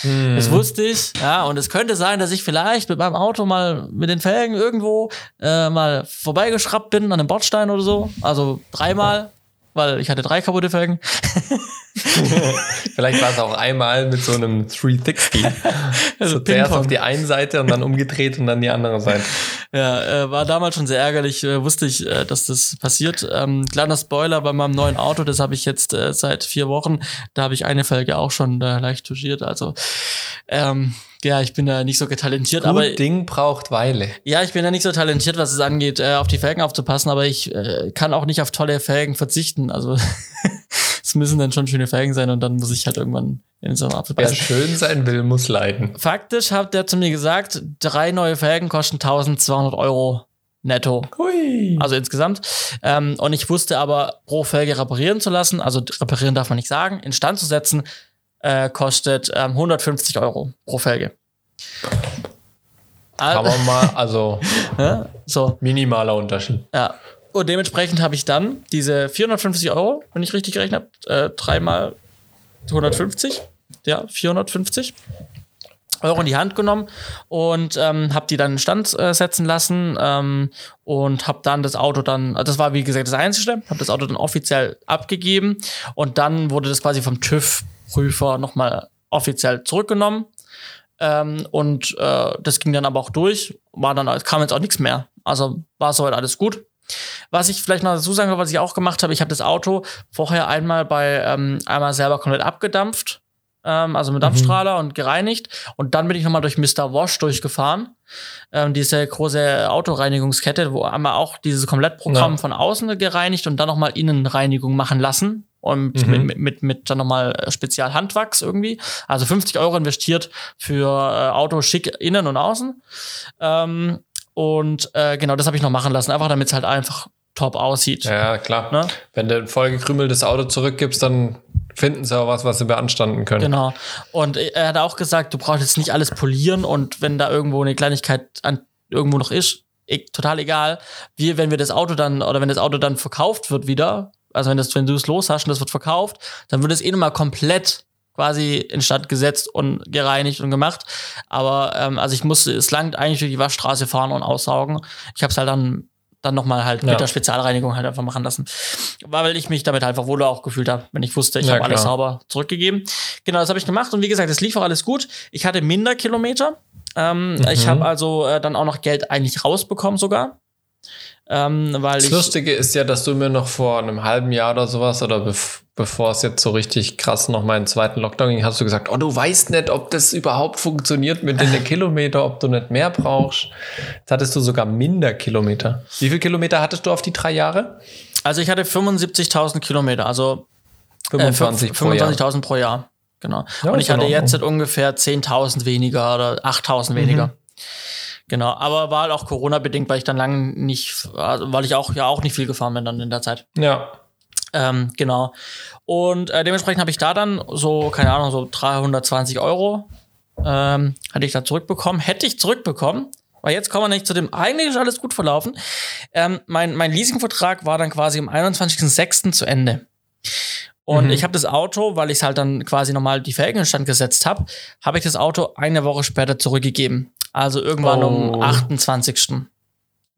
Hm. Das wusste ich, ja, und es könnte sein, dass ich vielleicht mit meinem Auto mal mit den Felgen irgendwo äh, mal vorbeigeschraubt bin an einem Bordstein oder so. Also dreimal, weil ich hatte drei kaputte Felgen. Vielleicht war es auch einmal mit so einem 360. Also so zuerst auf die eine Seite und dann umgedreht und dann die andere Seite. Ja, äh, war damals schon sehr ärgerlich, äh, wusste ich, äh, dass das passiert. Ähm, kleiner Spoiler bei meinem neuen Auto, das habe ich jetzt äh, seit vier Wochen. Da habe ich eine Felge auch schon äh, leicht touchiert. Also ähm, ja, ich bin da nicht so talentiert, aber Gut Ding braucht Weile. ja, ich bin da nicht so talentiert, was es angeht, äh, auf die Felgen aufzupassen, aber ich äh, kann auch nicht auf tolle Felgen verzichten. Also es müssen dann schon schöne Felgen sein und dann muss ich halt irgendwann in so Wer schön sein will, muss leiden. Faktisch hat der zu mir gesagt, drei neue Felgen kosten 1200 Euro netto. Hui. Also insgesamt. Ähm, und ich wusste aber, pro Felge reparieren zu lassen, also reparieren darf man nicht sagen, instand zu setzen, äh, kostet ähm, 150 Euro pro Felge. Kann man mal, also Ja, so, minimaler Unterschied. ja. Und dementsprechend habe ich dann diese 450 Euro, wenn ich richtig gerechnet habe, äh, dreimal 150, ja, 450 Euro in die Hand genommen und ähm, habe die dann in Stand äh, setzen lassen ähm, und habe dann das Auto dann, das war wie gesagt das Einzige, habe das Auto dann offiziell abgegeben und dann wurde das quasi vom TÜV-Prüfer nochmal offiziell zurückgenommen ähm, und äh, das ging dann aber auch durch, war dann, kam jetzt auch nichts mehr, also war soweit alles gut. Was ich vielleicht noch dazu sagen will, was ich auch gemacht habe, ich habe das Auto vorher einmal bei ähm, einmal selber komplett abgedampft, ähm, also mit Dampfstrahler und gereinigt. Und dann bin ich nochmal durch Mr. Wash durchgefahren. Ähm, diese große Autoreinigungskette, wo einmal auch dieses Komplettprogramm Ja. von außen gereinigt und dann nochmal Innenreinigung machen lassen. Und Mhm. mit, mit, mit, mit dann nochmal Spezialhandwachs irgendwie. Also 50 Euro investiert für äh, Auto schick innen und außen. Ähm, und äh, genau, das habe ich noch machen lassen, einfach damit es halt einfach top aussieht. Ja, klar. Ne? Wenn du ein vollgekrümeltes Auto zurückgibst, dann finden sie auch was, was sie beanstanden können. Genau. Und er hat auch gesagt, du brauchst jetzt nicht alles polieren und wenn da irgendwo eine Kleinigkeit an, irgendwo noch ist, e total egal. Wir, wenn wir das Auto dann, oder wenn das Auto dann verkauft wird wieder, also wenn, das, wenn du es los hast und das wird verkauft, dann wird es eh nochmal komplett quasi instand gesetzt und gereinigt und gemacht. Aber ähm, also ich musste, es langt eigentlich durch die Waschstraße fahren und aussaugen. Ich habe es halt dann dann nochmal halt Ja. mit der Spezialreinigung halt einfach machen lassen. Weil ich mich damit halt einfach wohler auch gefühlt habe, wenn ich wusste, ich Ja, habe alles sauber zurückgegeben. Genau, das habe ich gemacht und wie gesagt, es lief auch alles gut. Ich hatte minder Kilometer. Ähm, Mhm. Ich habe also äh, dann auch noch Geld eigentlich rausbekommen sogar. Ähm, weil Das ich Lustige ist ja, dass du mir noch vor einem halben Jahr oder sowas oder bev bevor es jetzt so richtig krass noch mal einen zweiten Lockdown ging, hast du gesagt, oh, du weißt nicht, ob das überhaupt funktioniert mit den Kilometer, ob du nicht mehr brauchst. Jetzt hattest du sogar minder Kilometer. Wie viele Kilometer hattest du auf die drei Jahre? also ich hatte 75.000 Kilometer, also äh, 25 pro Jahr. 25.000 pro Jahr. Genau. Ja, und ich hatte jetzt ungefähr 10.000 weniger oder 8.000 weniger. Genau, aber war halt auch Corona-bedingt, weil ich dann lange nicht, also weil ich auch ja auch nicht viel gefahren bin dann in der Zeit. Ja. Ähm, genau. Und äh, dementsprechend habe ich da dann so, keine Ahnung, so 320 Euro ähm, hatte ich da zurückbekommen. Hätte ich zurückbekommen, weil jetzt kommen wir nicht zu dem, eigentlich ist alles gut verlaufen. Ähm, mein, mein Leasingvertrag war dann quasi am 21.06. zu Ende. Und Mhm. ich habe das Auto, weil ich es halt dann quasi nochmal die Felgen in Stand gesetzt habe, habe ich das Auto eine Woche später zurückgegeben. Also irgendwann um Oh. 28.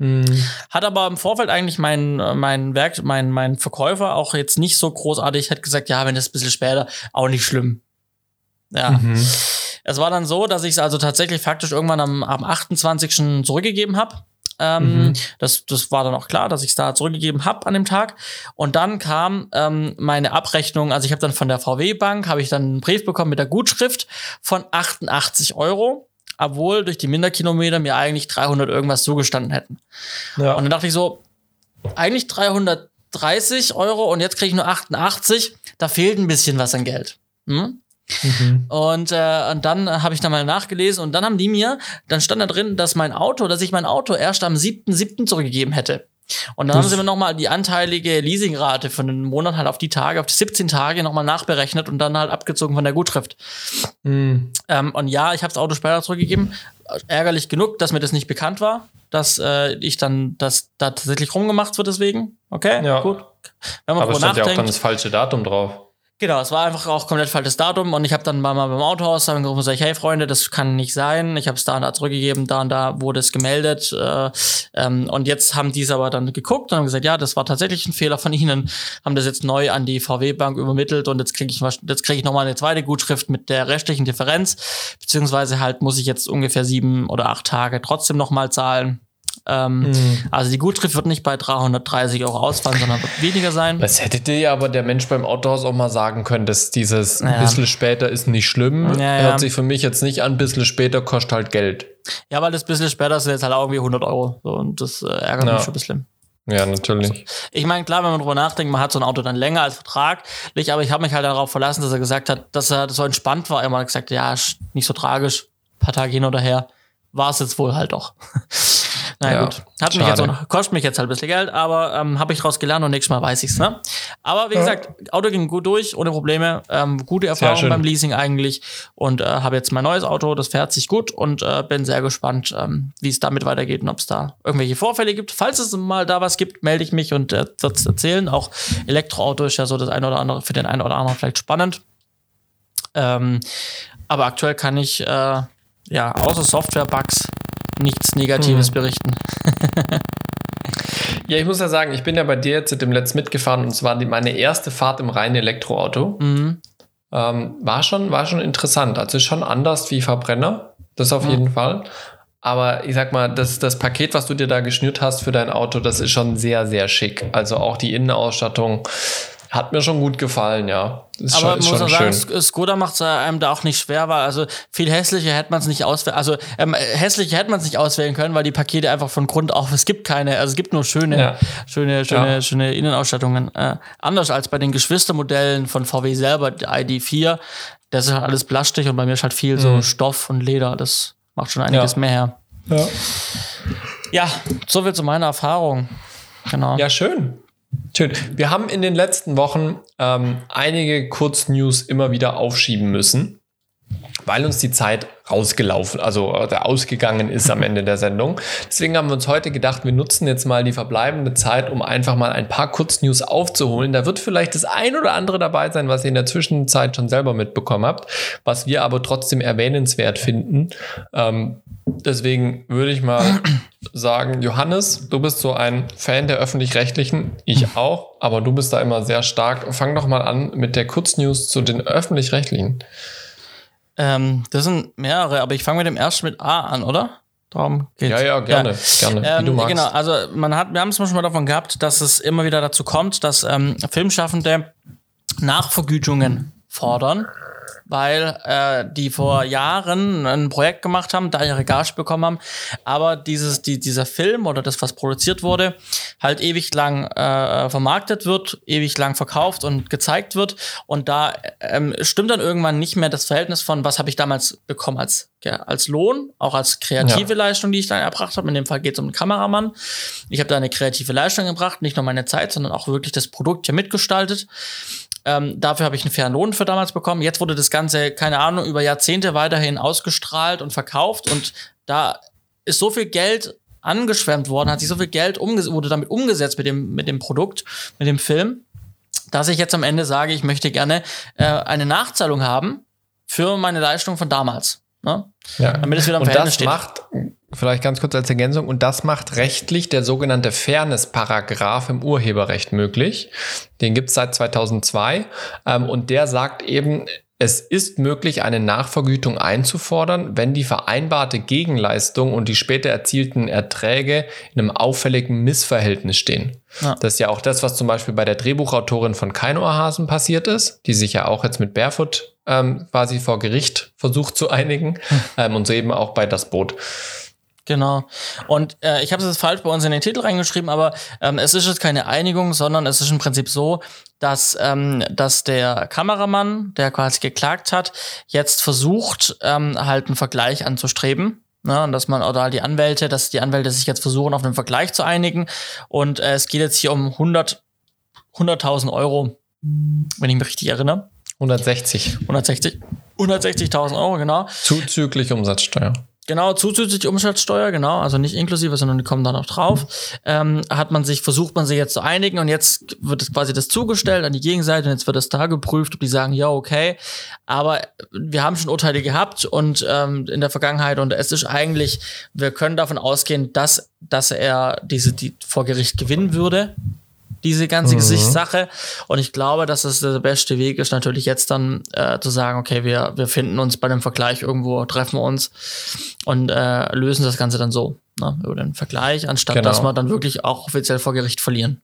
Hm. Hat aber im Vorfeld eigentlich mein, äh, mein Werk, mein, mein Verkäufer auch jetzt nicht so großartig, hat gesagt, ja, wenn das ein bisschen später, auch nicht schlimm. Ja. Mhm. Es war dann so, dass ich es also tatsächlich faktisch irgendwann am, am 28. zurückgegeben habe. Ähm, Mhm. das, das war dann auch klar, dass ich es da zurückgegeben habe an dem Tag. Und dann kam ähm, meine Abrechnung, also ich habe dann von der VW-Bank, habe ich dann einen Brief bekommen mit der Gutschrift von 88 Euro, obwohl durch die Minderkilometer mir eigentlich 300 irgendwas zugestanden hätten. Ja. Und dann dachte ich so, eigentlich 330 Euro und jetzt kriege ich nur 88, da fehlt ein bisschen was an Geld. Hm? Mhm. Und, äh, und dann habe ich da mal nachgelesen und dann haben die mir, dann stand da drin, dass mein Auto, dass ich mein Auto erst am 7.7. zurückgegeben hätte. Und dann Das- haben sie mir nochmal die anteilige Leasingrate von den Monat halt auf die Tage, auf die 17 Tage nochmal nachberechnet und dann halt abgezogen von der Gutschrift. Mhm. Ähm, und ja, ich habe das Auto später zurückgegeben. Ärgerlich genug, dass mir das nicht bekannt war, dass äh, ich dann, dass da tatsächlich rumgemacht wird deswegen. Okay, Ja. gut. Wenn man Aber stand ja auch nachdenkt. dann das falsche Datum drauf. Genau, es war einfach auch komplett falsches Datum und ich habe dann mal, beim Autohaus angerufen und gesagt, hey Freunde, das kann nicht sein. Ich habe es da und da zurückgegeben, da und da wurde es gemeldet. Äh, ähm, und jetzt haben die aber dann geguckt und haben gesagt, ja, das war tatsächlich ein Fehler von ihnen, haben das jetzt neu an die VW-Bank übermittelt und jetzt kriege ich, jetzt krieg ich nochmal eine zweite Gutschrift mit der restlichen Differenz, beziehungsweise halt muss ich jetzt ungefähr sieben oder acht Tage trotzdem nochmal zahlen. Ähm, Mhm. Also die Gutschrift wird nicht bei 330 Euro ausfallen, sondern wird weniger sein. Das hätte dir ja aber der Mensch beim Autohaus auch mal sagen können, dass dieses Ja. ein bisschen später ist nicht schlimm. Ja, ja. Hört sich für mich jetzt nicht an, ein bisschen später kostet halt Geld. Ja, weil das bisschen später sind jetzt halt auch irgendwie 100 Euro. So, und das äh, ärgert Ja. mich schon ein bisschen. Ja, natürlich. Ich meine, klar, wenn man drüber nachdenkt, man hat so ein Auto dann länger als vertraglich, aber ich habe mich halt darauf verlassen, dass er gesagt hat, dass er so entspannt war. Er hat gesagt, ja, nicht so tragisch, ein paar Tage hin oder her, war es jetzt wohl halt doch. Na ja, gut. Hat mich jetzt auch noch, kostet mich jetzt halt ein bisschen Geld, aber ähm, habe ich daraus gelernt und nächstes Mal weiß ich's, ne? Aber wie ja. gesagt, Auto ging gut durch, ohne Probleme. Ähm, gute Erfahrung beim Leasing eigentlich. Und äh, habe jetzt mein neues Auto, das fährt sich gut und äh, bin sehr gespannt, ähm, wie es damit weitergeht und ob es da irgendwelche Vorfälle gibt. Falls es mal da was gibt, melde ich mich und äh, wird es erzählen. Auch Elektroauto ist ja so das eine oder andere, für den einen oder anderen vielleicht spannend. Ähm, aber aktuell kann ich äh, ja außer Software-Bugs nichts Negatives hm. berichten. ja, ich muss ja sagen, ich bin ja bei dir jetzt dem Letzt mitgefahren und es war die, meine erste Fahrt im reinen Elektroauto. Mhm. Ähm, war, schon, war schon interessant. Also schon anders wie Verbrenner, das auf mhm. jeden Fall. Aber ich sag mal, das, das Paket, was du dir da geschnürt hast für dein Auto, das ist schon sehr, sehr schick. Also auch die Innenausstattung hat mir schon gut gefallen, ja. Ist Aber schon, muss man sagen, schön. Skoda macht es einem da auch nicht schwer, weil also viel hässlicher hätte man es nicht auswählen, also ähm, hässlicher hätte man es nicht auswählen können, weil die Pakete einfach von Grund auf, es gibt keine, also es gibt nur schöne, ja. schöne, schöne, ja. schöne Innenausstattungen. Äh, anders als bei den Geschwistermodellen von VW selber, die ID4, das ist halt alles Plastik und bei mir ist halt viel mhm. so Stoff und Leder, das macht schon einiges ja. mehr her. Ja. Ja, so viel zu meiner Erfahrung. Genau. Ja, schön. Schön. Wir haben in den letzten Wochen ähm, einige Kurznews immer wieder aufschieben müssen, weil uns die Zeit rausgelaufen, also äh, ausgegangen ist am Ende der Sendung. Deswegen haben wir uns heute gedacht, wir nutzen jetzt mal die verbleibende Zeit, um einfach mal ein paar Kurznews aufzuholen. Da wird vielleicht das ein oder andere dabei sein, was ihr in der Zwischenzeit schon selber mitbekommen habt, was wir aber trotzdem erwähnenswert finden. Ähm, deswegen würde ich mal sagen, Johannes, du bist so ein Fan der öffentlich-rechtlichen, ich auch, aber du bist da immer sehr stark. Fang doch mal an mit der Kurznews zu den öffentlich-rechtlichen. Ähm, das sind mehrere, aber ich fange mit dem ersten mit A an, oder? Darum geht's. Ja, ja, gerne, ja. gerne. Wie ähm, du magst. Genau, also man hat, wir haben es schon mal davon gehabt, dass es immer wieder dazu kommt, dass ähm, Filmschaffende Nachvergütungen fordern weil äh, die vor Jahren ein Projekt gemacht haben, da ihre Gage bekommen haben, aber dieses, die, dieser Film oder das, was produziert wurde, halt ewig lang äh, vermarktet wird, ewig lang verkauft und gezeigt wird und da ähm, stimmt dann irgendwann nicht mehr das Verhältnis von, was habe ich damals bekommen als, ja, als Lohn, auch als kreative ja. Leistung, die ich dann erbracht habe. In dem Fall geht es um einen Kameramann. Ich habe da eine kreative Leistung gebracht, nicht nur meine Zeit, sondern auch wirklich das Produkt hier mitgestaltet. Ähm, dafür habe ich einen fairen Lohn für damals bekommen. Jetzt wurde das Ganze, keine Ahnung, über Jahrzehnte weiterhin ausgestrahlt und verkauft und da ist so viel Geld angeschwemmt worden, hat sich so viel Geld wurde damit umgesetzt mit dem, mit dem Produkt, mit dem Film, dass ich jetzt am Ende sage, ich möchte gerne äh, eine Nachzahlung haben für meine Leistung von damals. Ne? Ja. Damit es wieder im und Verhältnis das steht. macht, vielleicht ganz kurz als Ergänzung, und das macht rechtlich der sogenannte Fairness-Paragraph im Urheberrecht möglich. Den gibt es seit 2002 ähm, und der sagt eben, es ist möglich, eine Nachvergütung einzufordern, wenn die vereinbarte Gegenleistung und die später erzielten Erträge in einem auffälligen Missverhältnis stehen. Ja. Das ist ja auch das, was zum Beispiel bei der Drehbuchautorin von Keinohrhasen passiert ist, die sich ja auch jetzt mit Barefoot ähm, quasi vor Gericht versucht zu einigen hm. ähm, und so eben auch bei Das Boot. Genau. Und äh, ich habe es jetzt falsch bei uns in den Titel reingeschrieben, aber ähm, es ist jetzt keine Einigung, sondern es ist im Prinzip so, dass, ähm, dass der Kameramann, der quasi geklagt hat, jetzt versucht, ähm, halt einen Vergleich anzustreben. Ne, und dass man, oder halt die Anwälte, dass die Anwälte sich jetzt versuchen, auf einen Vergleich zu einigen. Und äh, es geht jetzt hier um 100, 100.000 Euro, wenn ich mich richtig erinnere. 160. 160. 160.000 Euro, genau. Zuzüglich Umsatzsteuer. Genau, zuzüglich Umsatzsteuer, genau, also nicht inklusive, sondern die kommen da noch drauf. Ähm, hat man sich, versucht man sich jetzt zu einigen und jetzt wird es quasi das zugestellt an die Gegenseite und jetzt wird das da geprüft, ob die sagen, ja, okay. Aber wir haben schon Urteile gehabt und ähm, in der Vergangenheit und es ist eigentlich, wir können davon ausgehen, dass, dass er diese die vor Gericht gewinnen würde diese ganze mhm. Gesichtssache. Und ich glaube, dass es der beste Weg ist, natürlich jetzt dann äh, zu sagen, okay, wir, wir finden uns bei dem Vergleich irgendwo, treffen uns und äh, lösen das Ganze dann so, ne, über den Vergleich, anstatt genau. dass wir dann wirklich auch offiziell vor Gericht verlieren.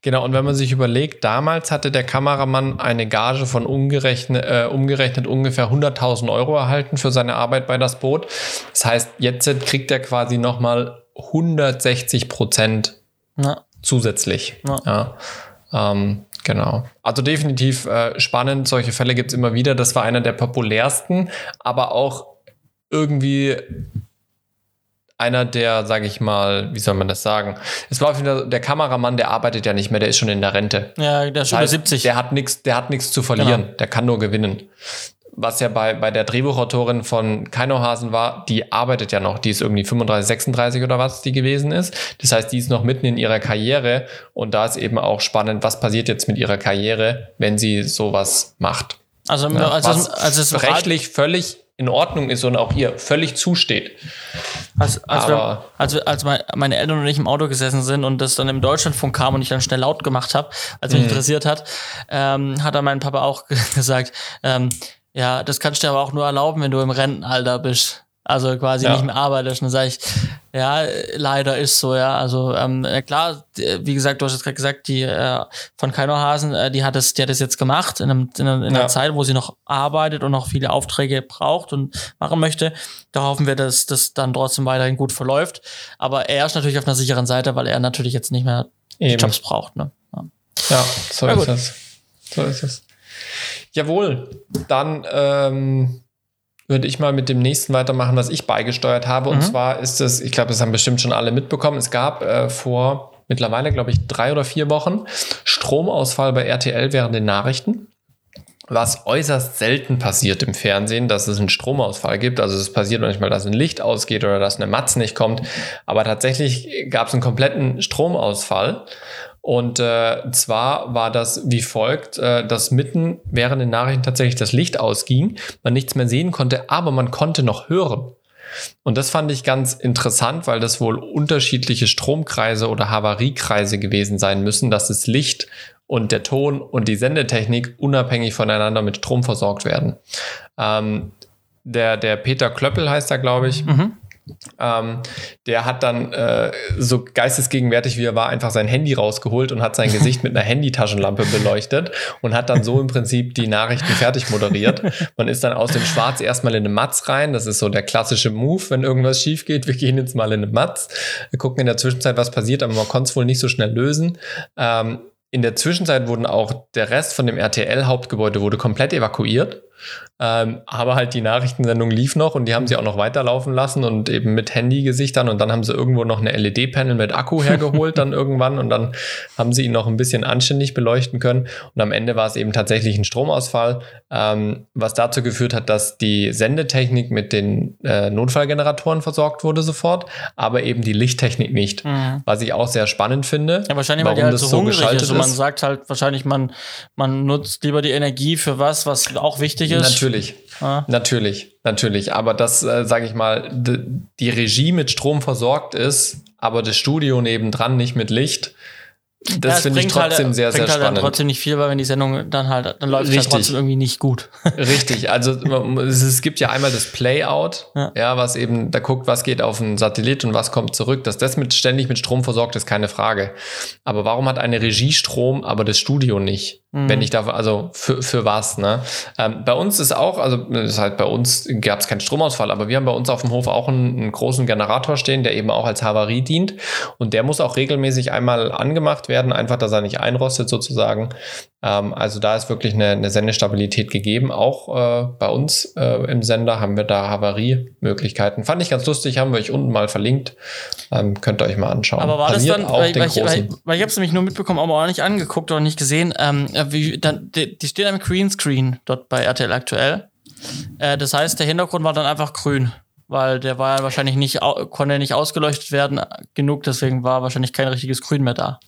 Genau, und wenn man sich überlegt, damals hatte der Kameramann eine Gage von umgerechnet, äh, umgerechnet ungefähr 100.000 Euro erhalten für seine Arbeit bei das Boot. Das heißt, jetzt kriegt er quasi nochmal 160 Prozent ja zusätzlich. Ja. ja. Ähm, genau. Also definitiv äh, spannend. Solche Fälle gibt es immer wieder. Das war einer der populärsten, aber auch irgendwie einer der, sage ich mal, wie soll man das sagen? Es war wieder der Kameramann, der arbeitet ja nicht mehr, der ist schon in der Rente. Ja, der ist schon über 70. Der hat nichts, der hat nichts zu verlieren, genau. der kann nur gewinnen. Was ja bei, bei der Drehbuchautorin von Keinohasen war, die arbeitet ja noch, die ist irgendwie 35, 36 oder was die gewesen ist. Das heißt, die ist noch mitten in ihrer Karriere und da ist eben auch spannend, was passiert jetzt mit ihrer Karriere, wenn sie sowas macht. Also, ja, also, also es rechtlich völlig in Ordnung ist und auch ihr völlig zusteht. Als, als, wir, als, als meine Eltern und ich im Auto gesessen sind und das dann im Deutschlandfunk kam und ich dann schnell laut gemacht habe, als mich mhm. interessiert hat, ähm, hat dann mein Papa auch gesagt, ähm, ja, das kannst du dir aber auch nur erlauben, wenn du im Rentenalter bist. Also quasi ja. nicht mehr arbeitest. Und dann sage ich, ja, leider ist so, ja. Also ähm, klar, wie gesagt, du hast jetzt gerade gesagt, die äh, von Keinohasen, äh, die hat es, die hat es jetzt gemacht in, einem, in, einer, in einer ja. Zeit, wo sie noch arbeitet und noch viele Aufträge braucht und machen möchte. Da hoffen wir, dass das dann trotzdem weiterhin gut verläuft. Aber er ist natürlich auf einer sicheren Seite, weil er natürlich jetzt nicht mehr. Jobs braucht. Ne? Ja. ja, so ist es. So ist es. Jawohl, dann ähm, würde ich mal mit dem nächsten weitermachen, was ich beigesteuert habe. Mhm. Und zwar ist es, ich glaube, das haben bestimmt schon alle mitbekommen, es gab äh, vor mittlerweile, glaube ich, drei oder vier Wochen Stromausfall bei RTL während den Nachrichten. Was äußerst selten passiert im Fernsehen, dass es einen Stromausfall gibt. Also es passiert manchmal, dass ein Licht ausgeht oder dass eine Matz nicht kommt. Aber tatsächlich gab es einen kompletten Stromausfall. Und äh, zwar war das wie folgt, äh, dass mitten während den Nachrichten tatsächlich das Licht ausging, man nichts mehr sehen konnte, aber man konnte noch hören. Und das fand ich ganz interessant, weil das wohl unterschiedliche Stromkreise oder Havariekreise gewesen sein müssen, dass das Licht und der Ton und die Sendetechnik unabhängig voneinander mit Strom versorgt werden. Ähm, der, der Peter Klöppel heißt er, glaube ich. Mhm. Ähm, der hat dann äh, so geistesgegenwärtig wie er war einfach sein Handy rausgeholt und hat sein Gesicht mit einer Handytaschenlampe beleuchtet und hat dann so im Prinzip die Nachrichten fertig moderiert. Man ist dann aus dem Schwarz erstmal in eine Matz rein. Das ist so der klassische Move, wenn irgendwas schief geht. Wir gehen jetzt mal in eine Matz. Wir gucken in der Zwischenzeit, was passiert, aber man konnte es wohl nicht so schnell lösen. Ähm, in der Zwischenzeit wurden auch der Rest von dem RTL-Hauptgebäude wurde komplett evakuiert. Ähm, aber halt die Nachrichtensendung lief noch und die haben sie auch noch weiterlaufen lassen und eben mit Handygesichtern und dann haben sie irgendwo noch eine LED-Panel mit Akku hergeholt dann irgendwann und dann haben sie ihn noch ein bisschen anständig beleuchten können und am Ende war es eben tatsächlich ein Stromausfall, ähm, was dazu geführt hat, dass die Sendetechnik mit den äh, Notfallgeneratoren versorgt wurde sofort, aber eben die Lichttechnik nicht, mhm. was ich auch sehr spannend finde. Ja, wahrscheinlich, weil die halt so, so hungrig ist. Also man sagt halt wahrscheinlich, man, man nutzt lieber die Energie für was, was auch wichtig ist. Natürlich, ah. natürlich, natürlich. Aber das, äh, sage ich mal, die Regie mit Strom versorgt ist, aber das Studio nebendran nicht mit Licht das ja, finde ich trotzdem halt, sehr, sehr halt spannend. trotzdem nicht viel, weil wenn die Sendung dann halt, dann läuft es halt trotzdem irgendwie nicht gut. Richtig, also es gibt ja einmal das Playout, ja. ja, was eben, da guckt, was geht auf den Satellit und was kommt zurück. Dass das mit, ständig mit Strom versorgt ist, keine Frage. Aber warum hat eine Regie Strom, aber das Studio nicht? Mhm. Wenn ich da, also für, für was, ne? Ähm, bei uns ist auch, also ist halt bei uns gab es keinen Stromausfall, aber wir haben bei uns auf dem Hof auch einen, einen großen Generator stehen, der eben auch als Havarie dient. Und der muss auch regelmäßig einmal angemacht werden, einfach, dass er nicht einrostet sozusagen. Ähm, also da ist wirklich eine, eine Sendestabilität gegeben. Auch äh, bei uns äh, im Sender haben wir da Havariemöglichkeiten. Fand ich ganz lustig, haben wir euch unten mal verlinkt. Ähm, könnt ihr euch mal anschauen. Aber war Paniert das dann, weil, weil, ich, weil, weil ich habe es nämlich nur mitbekommen, aber auch nicht angeguckt oder nicht gesehen. Ähm, wie, dann, die, die steht am Greenscreen dort bei RTL aktuell. Äh, das heißt, der Hintergrund war dann einfach grün weil der war ja wahrscheinlich nicht, konnte nicht ausgeleuchtet werden genug, deswegen war wahrscheinlich kein richtiges Grün mehr da.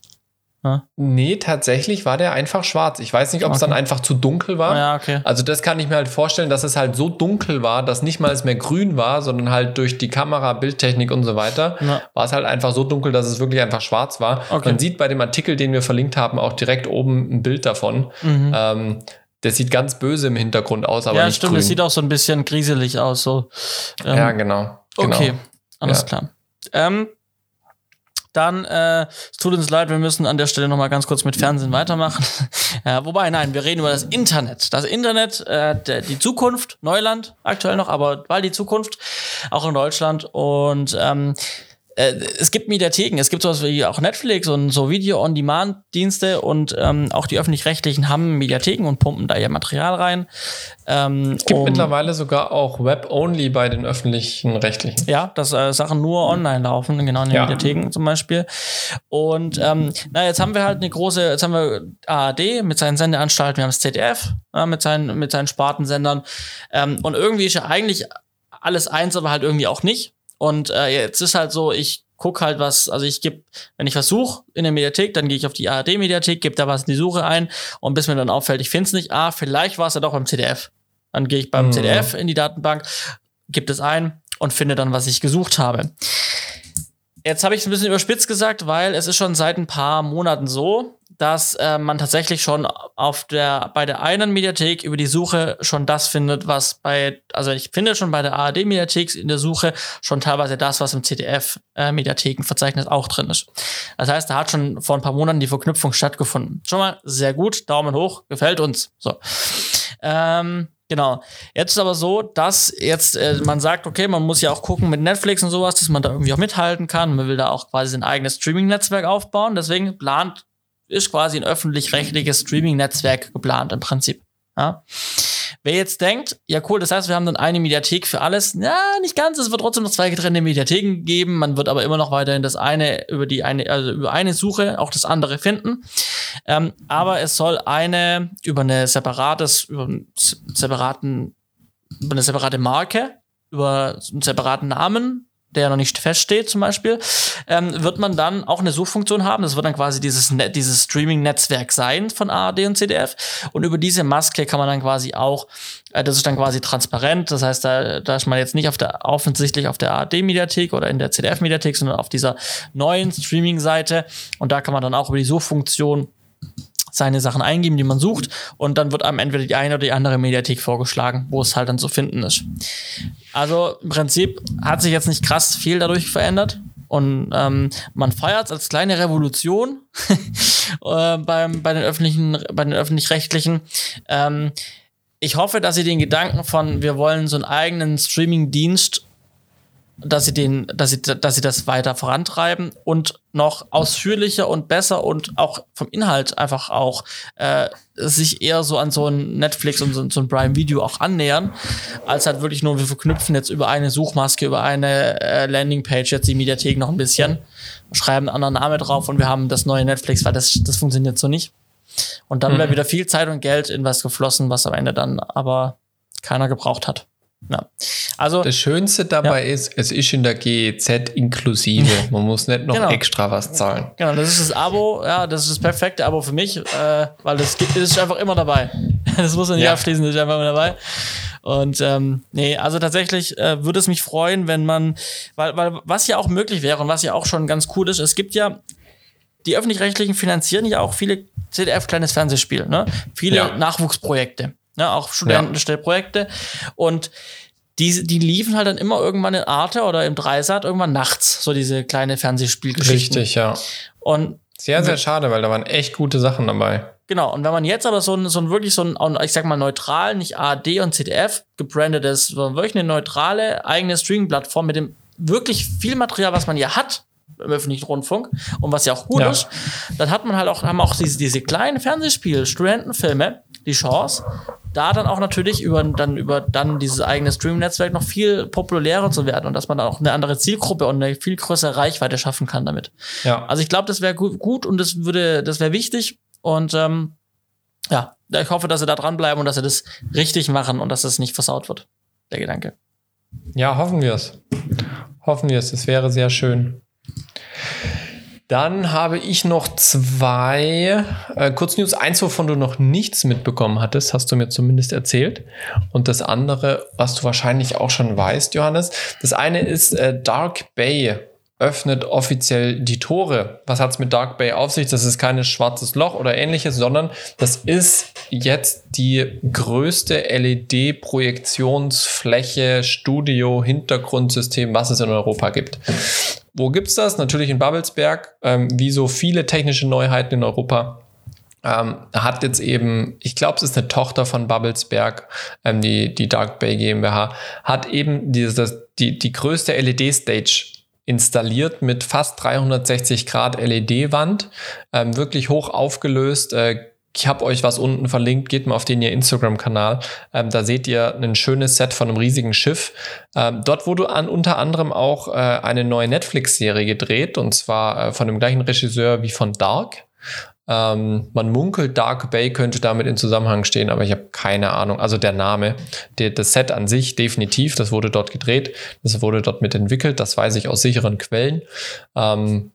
Ja. Nee, tatsächlich war der einfach schwarz. Ich weiß nicht, ob es dann einfach zu dunkel war. Ja, okay. Also das kann ich mir halt vorstellen, dass es halt so dunkel war, dass nicht mal es mehr grün war, sondern halt durch die Kamera, Bildtechnik und so weiter, ja. war es halt einfach so dunkel, dass es wirklich einfach schwarz war. Okay. Man sieht bei dem Artikel, den wir verlinkt haben, auch direkt oben ein Bild davon. Mhm. Ähm, der sieht ganz böse im Hintergrund aus, aber ja, nicht stimmt, grün. das sieht auch so ein bisschen grieselig aus. So. Ähm, ja, genau. genau. Okay, alles klar. Ähm, dann, äh, es tut uns leid, wir müssen an der Stelle nochmal ganz kurz mit Fernsehen weitermachen. ja, wobei, nein, wir reden über das Internet. Das Internet, äh, der, die Zukunft, Neuland aktuell noch, aber bald die Zukunft, auch in Deutschland. Und ähm, äh, es gibt Mediatheken, es gibt sowas wie auch Netflix und so Video-on-Demand-Dienste und ähm, auch die öffentlich-rechtlichen haben Mediatheken und pumpen da ihr Material rein. Ähm, es gibt um, mittlerweile sogar auch Web-only bei den öffentlichen rechtlichen. Ja, dass äh, Sachen nur online laufen, genau in den ja. Mediatheken zum Beispiel. Und ähm, na, jetzt haben wir halt eine große, jetzt haben wir ARD mit seinen Sendeanstalten, wir haben das ZDF ja, mit, seinen, mit seinen Spartensendern. Ähm, und irgendwie ist ja eigentlich alles eins, aber halt irgendwie auch nicht. Und äh, jetzt ist halt so, ich guck halt was, also ich gebe, wenn ich was suche in der Mediathek, dann gehe ich auf die ARD-Mediathek, gebe da was in die Suche ein und bis mir dann auffällt, ich finde es nicht, ah, vielleicht war es ja doch beim CDF. Dann gehe ich beim mhm. CDF in die Datenbank, gebe es ein und finde dann, was ich gesucht habe. Jetzt habe ich es ein bisschen überspitzt gesagt, weil es ist schon seit ein paar Monaten so, dass äh, man tatsächlich schon auf der, bei der einen Mediathek über die Suche schon das findet, was bei, also ich finde schon bei der ARD-Mediathek in der Suche schon teilweise das, was im CDF-Mediathekenverzeichnis äh, auch drin ist. Das heißt, da hat schon vor ein paar Monaten die Verknüpfung stattgefunden. Schon mal sehr gut, Daumen hoch, gefällt uns. So. Ähm, Genau. Jetzt ist aber so, dass jetzt äh, man sagt, okay, man muss ja auch gucken mit Netflix und sowas, dass man da irgendwie auch mithalten kann. Man will da auch quasi ein eigenes Streaming-Netzwerk aufbauen. Deswegen plant ist quasi ein öffentlich-rechtliches Streaming-Netzwerk geplant im Prinzip. Ja. Wer jetzt denkt, ja cool, das heißt, wir haben dann eine Mediathek für alles, ja, nicht ganz, es wird trotzdem noch zwei getrennte Mediatheken geben, man wird aber immer noch weiterhin das eine über die eine, also über eine Suche auch das andere finden. Ähm, aber es soll eine über eine separates, über einen separaten, über eine separate Marke, über einen separaten Namen der noch nicht feststeht zum Beispiel, ähm, wird man dann auch eine Suchfunktion haben. Das wird dann quasi dieses, dieses Streaming-Netzwerk sein von ARD und CDF. Und über diese Maske kann man dann quasi auch, äh, das ist dann quasi transparent. Das heißt, da, da ist man jetzt nicht auf der, offensichtlich auf der ARD-Mediathek oder in der CDF-Mediathek, sondern auf dieser neuen Streaming-Seite. Und da kann man dann auch über die Suchfunktion seine Sachen eingeben, die man sucht, und dann wird einem entweder die eine oder die andere Mediathek vorgeschlagen, wo es halt dann zu finden ist. Also im Prinzip hat sich jetzt nicht krass viel dadurch verändert. Und ähm, man feiert es als kleine Revolution äh, beim, bei den öffentlichen, bei den öffentlich-rechtlichen. Ähm, ich hoffe, dass sie den Gedanken von, wir wollen so einen eigenen Streaming-Dienst dass sie den, dass sie, dass sie das weiter vorantreiben und noch ausführlicher und besser und auch vom Inhalt einfach auch äh, sich eher so an so ein Netflix und so, so ein Prime Video auch annähern, als halt wirklich nur wir verknüpfen jetzt über eine Suchmaske, über eine äh, Landingpage jetzt die Mediathek noch ein bisschen, schreiben einen anderen Namen drauf und wir haben das neue Netflix, weil das, das funktioniert so nicht. Und dann mhm. wäre wieder viel Zeit und Geld in was geflossen, was am Ende dann aber keiner gebraucht hat. Ja. Also, das Schönste dabei ja. ist, es ist in der GEZ inklusive. Man muss nicht noch genau. extra was zahlen. Genau, das ist das Abo, ja, das ist das perfekte Abo für mich, äh, weil das, das ist einfach immer dabei. Das muss man nicht ja. abschließen, das ist einfach immer dabei. Und ähm, nee, also tatsächlich äh, würde es mich freuen, wenn man, weil, weil was ja auch möglich wäre und was ja auch schon ganz cool ist, es gibt ja die öffentlich-rechtlichen finanzieren ja auch viele CDF kleines Fernsehspiel, ne? Viele ja. Nachwuchsprojekte ne, auch Studentenstellprojekte. Und die, die liefen halt dann immer irgendwann in Arte oder im Dreisat irgendwann nachts, so diese kleine Fernsehspielgeschichten. Richtig, ja. Und sehr, sehr schade, weil da waren echt gute Sachen dabei. Genau, und wenn man jetzt aber so ein, so ein wirklich so ein, ich sag mal, neutral, nicht ARD und ZDF gebrandet ist, sondern wirklich eine neutrale eigene Streaming-Plattform mit dem wirklich viel Material, was man ja hat im öffentlichen Rundfunk und was ja auch gut ja. ist, dann hat man halt auch, haben auch diese, diese kleinen Fernsehspiele, Studentenfilme, die Chance, da dann auch natürlich über dann über dann dieses eigene Stream-Netzwerk noch viel populärer zu werden und dass man dann auch eine andere Zielgruppe und eine viel größere Reichweite schaffen kann damit. Ja. Also ich glaube, das wäre gut und das würde, das wäre wichtig und ähm, ja, ich hoffe, dass sie da dranbleiben und dass sie das richtig machen und dass das nicht versaut wird. Der Gedanke. Ja, hoffen wir es. Hoffen wir es. Es wäre sehr schön. Dann habe ich noch zwei äh, Kurznews. Eins, wovon du noch nichts mitbekommen hattest, hast du mir zumindest erzählt. Und das andere, was du wahrscheinlich auch schon weißt, Johannes. Das eine ist äh, Dark Bay öffnet offiziell die Tore. Was hat es mit Dark Bay auf sich? Das ist kein schwarzes Loch oder ähnliches, sondern das ist jetzt die größte LED-Projektionsfläche, Studio, Hintergrundsystem, was es in Europa gibt. Wo gibt es das? Natürlich in Babelsberg, ähm, wie so viele technische Neuheiten in Europa. Ähm, hat jetzt eben, ich glaube, es ist eine Tochter von Babelsberg, ähm, die, die Dark Bay GmbH, hat eben dieses, die, die größte LED-Stage installiert mit fast 360 Grad LED-Wand, ähm, wirklich hoch aufgelöst. Äh, ich habe euch was unten verlinkt, geht mal auf den ihr Instagram-Kanal. Ähm, da seht ihr ein schönes Set von einem riesigen Schiff. Ähm, dort wurde an, unter anderem auch äh, eine neue Netflix-Serie gedreht, und zwar äh, von dem gleichen Regisseur wie von Dark. Ähm, man munkelt, Dark Bay könnte damit in Zusammenhang stehen, aber ich habe keine Ahnung. Also der Name, der, das Set an sich definitiv, das wurde dort gedreht, das wurde dort mitentwickelt, das weiß ich aus sicheren Quellen. Ähm,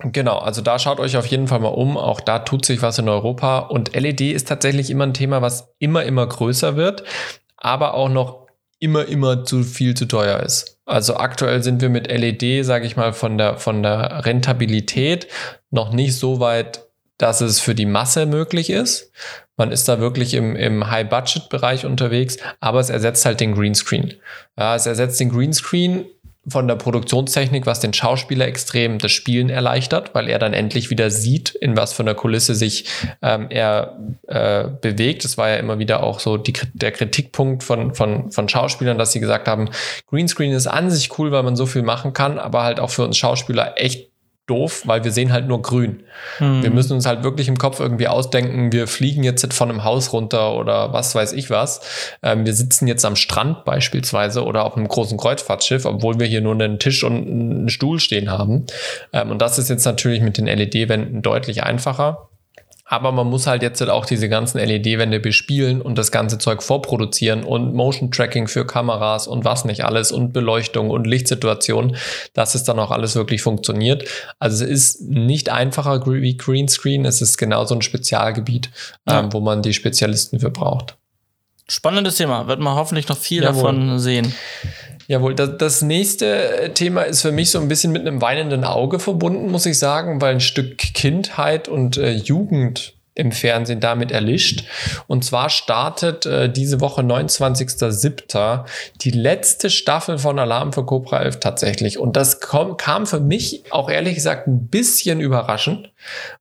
Genau, also da schaut euch auf jeden Fall mal um. Auch da tut sich was in Europa. Und LED ist tatsächlich immer ein Thema, was immer, immer größer wird, aber auch noch immer, immer zu viel zu teuer ist. Also aktuell sind wir mit LED, sage ich mal, von der, von der Rentabilität noch nicht so weit, dass es für die Masse möglich ist. Man ist da wirklich im, im High-Budget-Bereich unterwegs, aber es ersetzt halt den Greenscreen. Ja, es ersetzt den Greenscreen von der Produktionstechnik, was den Schauspieler extrem das Spielen erleichtert, weil er dann endlich wieder sieht, in was für einer Kulisse sich ähm, er äh, bewegt. Das war ja immer wieder auch so die, der Kritikpunkt von, von, von Schauspielern, dass sie gesagt haben, Greenscreen ist an sich cool, weil man so viel machen kann, aber halt auch für uns Schauspieler echt doof, weil wir sehen halt nur grün. Hm. Wir müssen uns halt wirklich im Kopf irgendwie ausdenken, wir fliegen jetzt von einem Haus runter oder was weiß ich was. Ähm, wir sitzen jetzt am Strand beispielsweise oder auf einem großen Kreuzfahrtschiff, obwohl wir hier nur einen Tisch und einen Stuhl stehen haben. Ähm, und das ist jetzt natürlich mit den LED-Wänden deutlich einfacher. Aber man muss halt jetzt halt auch diese ganzen LED-Wände bespielen und das ganze Zeug vorproduzieren und Motion Tracking für Kameras und was nicht alles und Beleuchtung und Lichtsituation, dass es dann auch alles wirklich funktioniert. Also es ist nicht einfacher wie Greenscreen, es ist genauso ein Spezialgebiet, ja. ähm, wo man die Spezialisten für braucht. Spannendes Thema, wird man hoffentlich noch viel Jawohl. davon sehen. Jawohl, das, das nächste äh, Thema ist für mich so ein bisschen mit einem weinenden Auge verbunden, muss ich sagen, weil ein Stück Kindheit und äh, Jugend im Fernsehen damit erlischt. Und zwar startet äh, diese Woche 29.07. die letzte Staffel von Alarm für Cobra 11 tatsächlich. Und das kam, kam für mich auch ehrlich gesagt ein bisschen überraschend,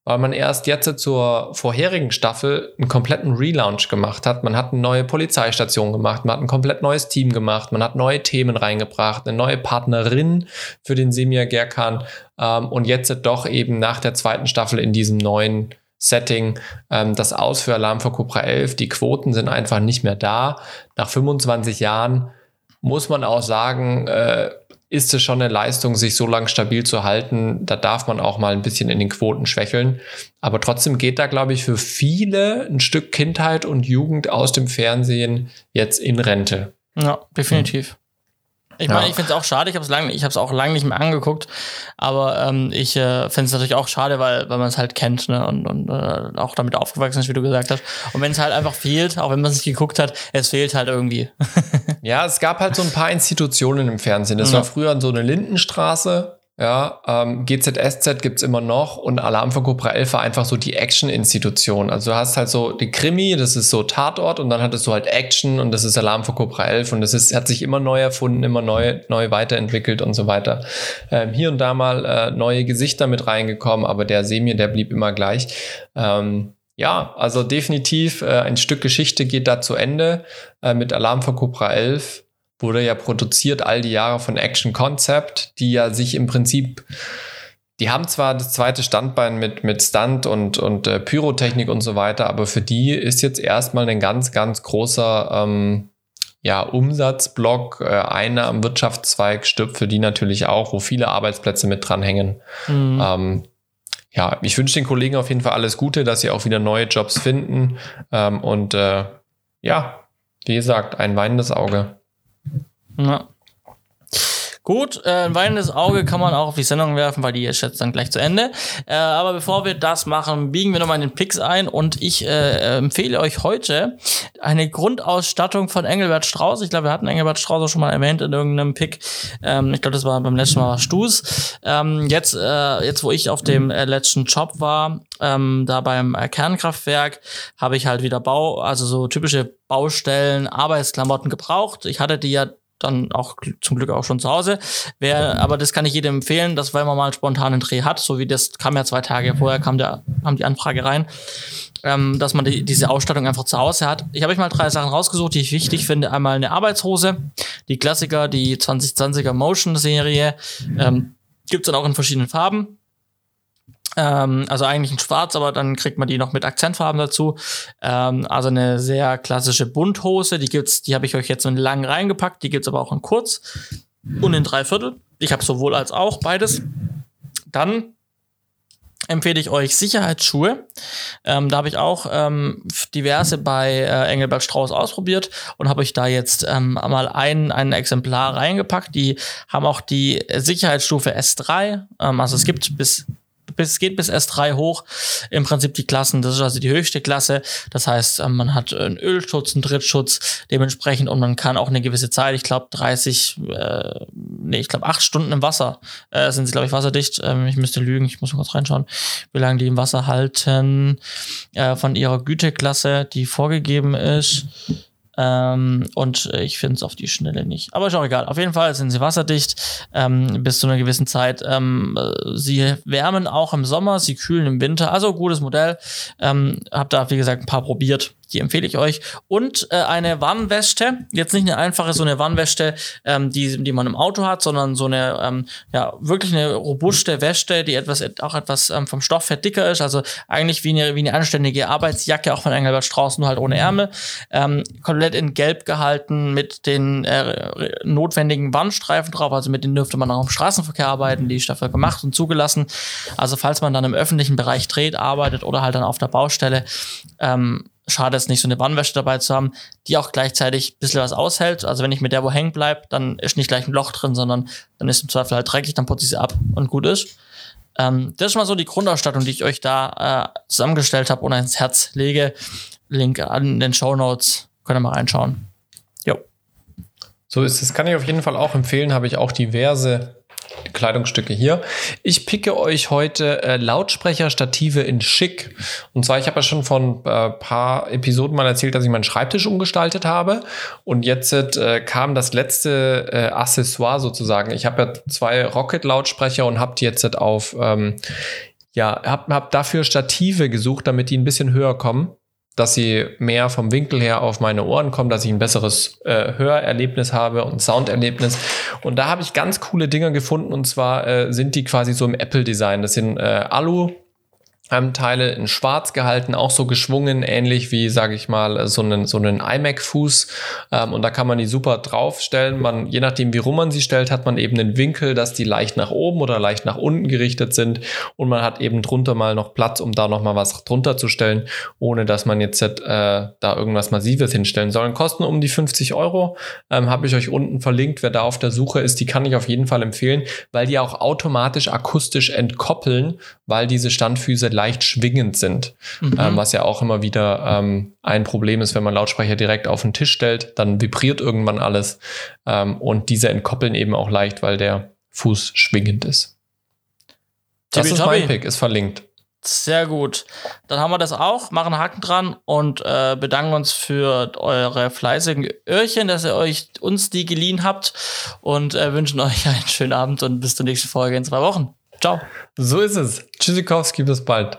weil man erst jetzt zur vorherigen Staffel einen kompletten Relaunch gemacht hat. Man hat eine neue Polizeistation gemacht, man hat ein komplett neues Team gemacht, man hat neue Themen reingebracht, eine neue Partnerin für den Semir Gerkan ähm, und jetzt doch eben nach der zweiten Staffel in diesem neuen Setting ähm, das aus für Alarm für Cobra 11. Die Quoten sind einfach nicht mehr da. Nach 25 Jahren muss man auch sagen, äh, ist es schon eine Leistung, sich so lange stabil zu halten. Da darf man auch mal ein bisschen in den Quoten schwächeln. Aber trotzdem geht da, glaube ich, für viele ein Stück Kindheit und Jugend aus dem Fernsehen jetzt in Rente. Ja, definitiv. Ich meine, ja. ich finde es auch schade, ich habe es lang, ich habe es auch lange nicht mehr angeguckt, aber ähm, ich äh, finde es natürlich auch schade, weil, weil man es halt kennt ne? und, und äh, auch damit aufgewachsen ist, wie du gesagt hast. Und wenn es halt einfach fehlt, auch wenn man es nicht geguckt hat, es fehlt halt irgendwie. ja, es gab halt so ein paar Institutionen im Fernsehen. Das ja. war früher so eine Lindenstraße, ja, ähm, GZSZ gibt's immer noch und Alarm für Cobra 11 war einfach so die Action-Institution. Also du hast halt so die Krimi, das ist so Tatort und dann hattest du halt Action und das ist Alarm für Cobra 11 und das ist, hat sich immer neu erfunden, immer neu, neu weiterentwickelt und so weiter. Ähm, hier und da mal äh, neue Gesichter mit reingekommen, aber der Semir, der blieb immer gleich. Ähm, ja, also definitiv äh, ein Stück Geschichte geht da zu Ende äh, mit Alarm für Cobra 11 wurde ja produziert all die Jahre von Action Concept, die ja sich im Prinzip, die haben zwar das zweite Standbein mit, mit Stunt und, und äh, Pyrotechnik und so weiter, aber für die ist jetzt erstmal ein ganz, ganz großer ähm, ja, Umsatzblock, äh, Einnahmen, Wirtschaftszweig stirbt für die natürlich auch, wo viele Arbeitsplätze mit dranhängen. Mhm. Ähm, ja, ich wünsche den Kollegen auf jeden Fall alles Gute, dass sie auch wieder neue Jobs finden. Ähm, und äh, ja, wie gesagt, ein weinendes Auge. Ja. Gut, äh, ein weinendes Auge kann man auch auf die Sendung werfen, weil die ist jetzt dann gleich zu Ende. Äh, aber bevor wir das machen, biegen wir nochmal in den Picks ein und ich äh, empfehle euch heute eine Grundausstattung von Engelbert Strauß. Ich glaube, wir hatten Engelbert Strauß auch schon mal erwähnt in irgendeinem Pick. Ähm, ich glaube, das war beim letzten Mal Stuß. Ähm, jetzt, äh, jetzt, wo ich auf dem äh, letzten Job war, ähm, da beim äh, Kernkraftwerk, habe ich halt wieder Bau, also so typische Baustellen, Arbeitsklamotten gebraucht. Ich hatte die ja dann auch zum Glück auch schon zu Hause. Wer, aber das kann ich jedem empfehlen, dass wenn man mal spontan einen Dreh hat, so wie das kam ja zwei Tage vorher, kam der, kam die Anfrage rein, ähm, dass man die, diese Ausstattung einfach zu Hause hat. Ich habe euch mal drei Sachen rausgesucht, die ich wichtig finde. Einmal eine Arbeitshose, Die Klassiker, die 2020er Motion-Serie, ähm, gibt's dann auch in verschiedenen Farben. Ähm, also eigentlich in schwarz, aber dann kriegt man die noch mit Akzentfarben dazu. Ähm, also eine sehr klassische Bunthose, die gibt's, die habe ich euch jetzt in lang reingepackt, die gibt's aber auch in kurz und in drei Viertel. Ich habe sowohl als auch beides. Dann empfehle ich euch Sicherheitsschuhe. Ähm, da habe ich auch ähm, diverse bei äh, Engelbert Strauß ausprobiert und habe euch da jetzt ähm, mal ein, ein Exemplar reingepackt. Die haben auch die Sicherheitsstufe S3. Ähm, also es gibt bis bis, geht bis S3 hoch. Im Prinzip die Klassen, das ist also die höchste Klasse. Das heißt, ähm, man hat einen Ölschutz, einen Drittschutz dementsprechend und man kann auch eine gewisse Zeit, ich glaube 30, äh, nee, ich glaube 8 Stunden im Wasser äh, sind sie, glaube ich, wasserdicht. Ähm, ich müsste lügen, ich muss mal kurz reinschauen, wie lange die im Wasser halten äh, von ihrer Güteklasse, die vorgegeben ist. Ähm, und ich finde es auf die Schnelle nicht. Aber ist auch egal. Auf jeden Fall sind sie wasserdicht ähm, bis zu einer gewissen Zeit. Ähm, sie wärmen auch im Sommer, sie kühlen im Winter. Also gutes Modell. Ähm, hab da, wie gesagt, ein paar probiert. Die empfehle ich euch. Und äh, eine Warnweste. Jetzt nicht eine einfache so eine Warnweste, ähm, die, die man im Auto hat, sondern so eine, ähm, ja, wirklich eine robuste Weste, die etwas, auch etwas ähm, vom Stoffwert dicker ist. Also eigentlich wie eine, wie eine anständige Arbeitsjacke, auch von Engelbert Strauß, nur halt ohne Ärmel. Ähm, komplett in Gelb gehalten mit den äh, notwendigen Warnstreifen drauf. Also mit denen dürfte man auch im Straßenverkehr arbeiten. Die ist dafür gemacht und zugelassen. Also falls man dann im öffentlichen Bereich dreht, arbeitet oder halt dann auf der Baustelle, ähm, schade es nicht, so eine Warnwäsche dabei zu haben, die auch gleichzeitig ein bisschen was aushält. Also wenn ich mit der wo hängen bleibe, dann ist nicht gleich ein Loch drin, sondern dann ist im Zweifel halt dreckig, dann putze ich sie ab und gut ist. Ähm, das ist mal so die Grundausstattung, die ich euch da äh, zusammengestellt habe und ins Herz lege. Link an den Show Notes. Könnt ihr mal reinschauen. Jo. So ist es. Kann ich auf jeden Fall auch empfehlen. Habe ich auch diverse Kleidungsstücke hier. Ich picke euch heute äh, Lautsprecherstative in Schick. Und zwar, ich habe ja schon von äh, paar Episoden mal erzählt, dass ich meinen Schreibtisch umgestaltet habe. Und jetzt äh, kam das letzte äh, Accessoire sozusagen. Ich habe ja zwei Rocket-Lautsprecher und habe die jetzt auf, ähm, ja, habe hab dafür Stative gesucht, damit die ein bisschen höher kommen dass sie mehr vom Winkel her auf meine Ohren kommen, dass ich ein besseres äh, Hörerlebnis habe und Sounderlebnis. Und da habe ich ganz coole Dinger gefunden und zwar äh, sind die quasi so im Apple-Design. Das sind äh, Alu ähm, Teile in schwarz gehalten, auch so geschwungen, ähnlich wie, sage ich mal, so einen, so einen iMac-Fuß. Ähm, und da kann man die super draufstellen. Man, je nachdem, wie rum man sie stellt, hat man eben einen Winkel, dass die leicht nach oben oder leicht nach unten gerichtet sind. Und man hat eben drunter mal noch Platz, um da noch mal was drunter zu stellen, ohne dass man jetzt äh, da irgendwas Massives hinstellen soll. Kosten um die 50 Euro. Ähm, Habe ich euch unten verlinkt. Wer da auf der Suche ist, die kann ich auf jeden Fall empfehlen, weil die auch automatisch akustisch entkoppeln, weil diese Standfüße leicht schwingend sind, mhm. ähm, was ja auch immer wieder ähm, ein Problem ist, wenn man Lautsprecher direkt auf den Tisch stellt, dann vibriert irgendwann alles ähm, und diese entkoppeln eben auch leicht, weil der Fuß schwingend ist. Das ist mein Pick, ist verlinkt. Sehr gut. Dann haben wir das auch, machen Haken dran und äh, bedanken uns für eure fleißigen Öhrchen, dass ihr euch uns die geliehen habt und äh, wünschen euch einen schönen Abend und bis zur nächsten Folge in zwei Wochen. Ciao. So ist es. Tschüssikowski, bis bald.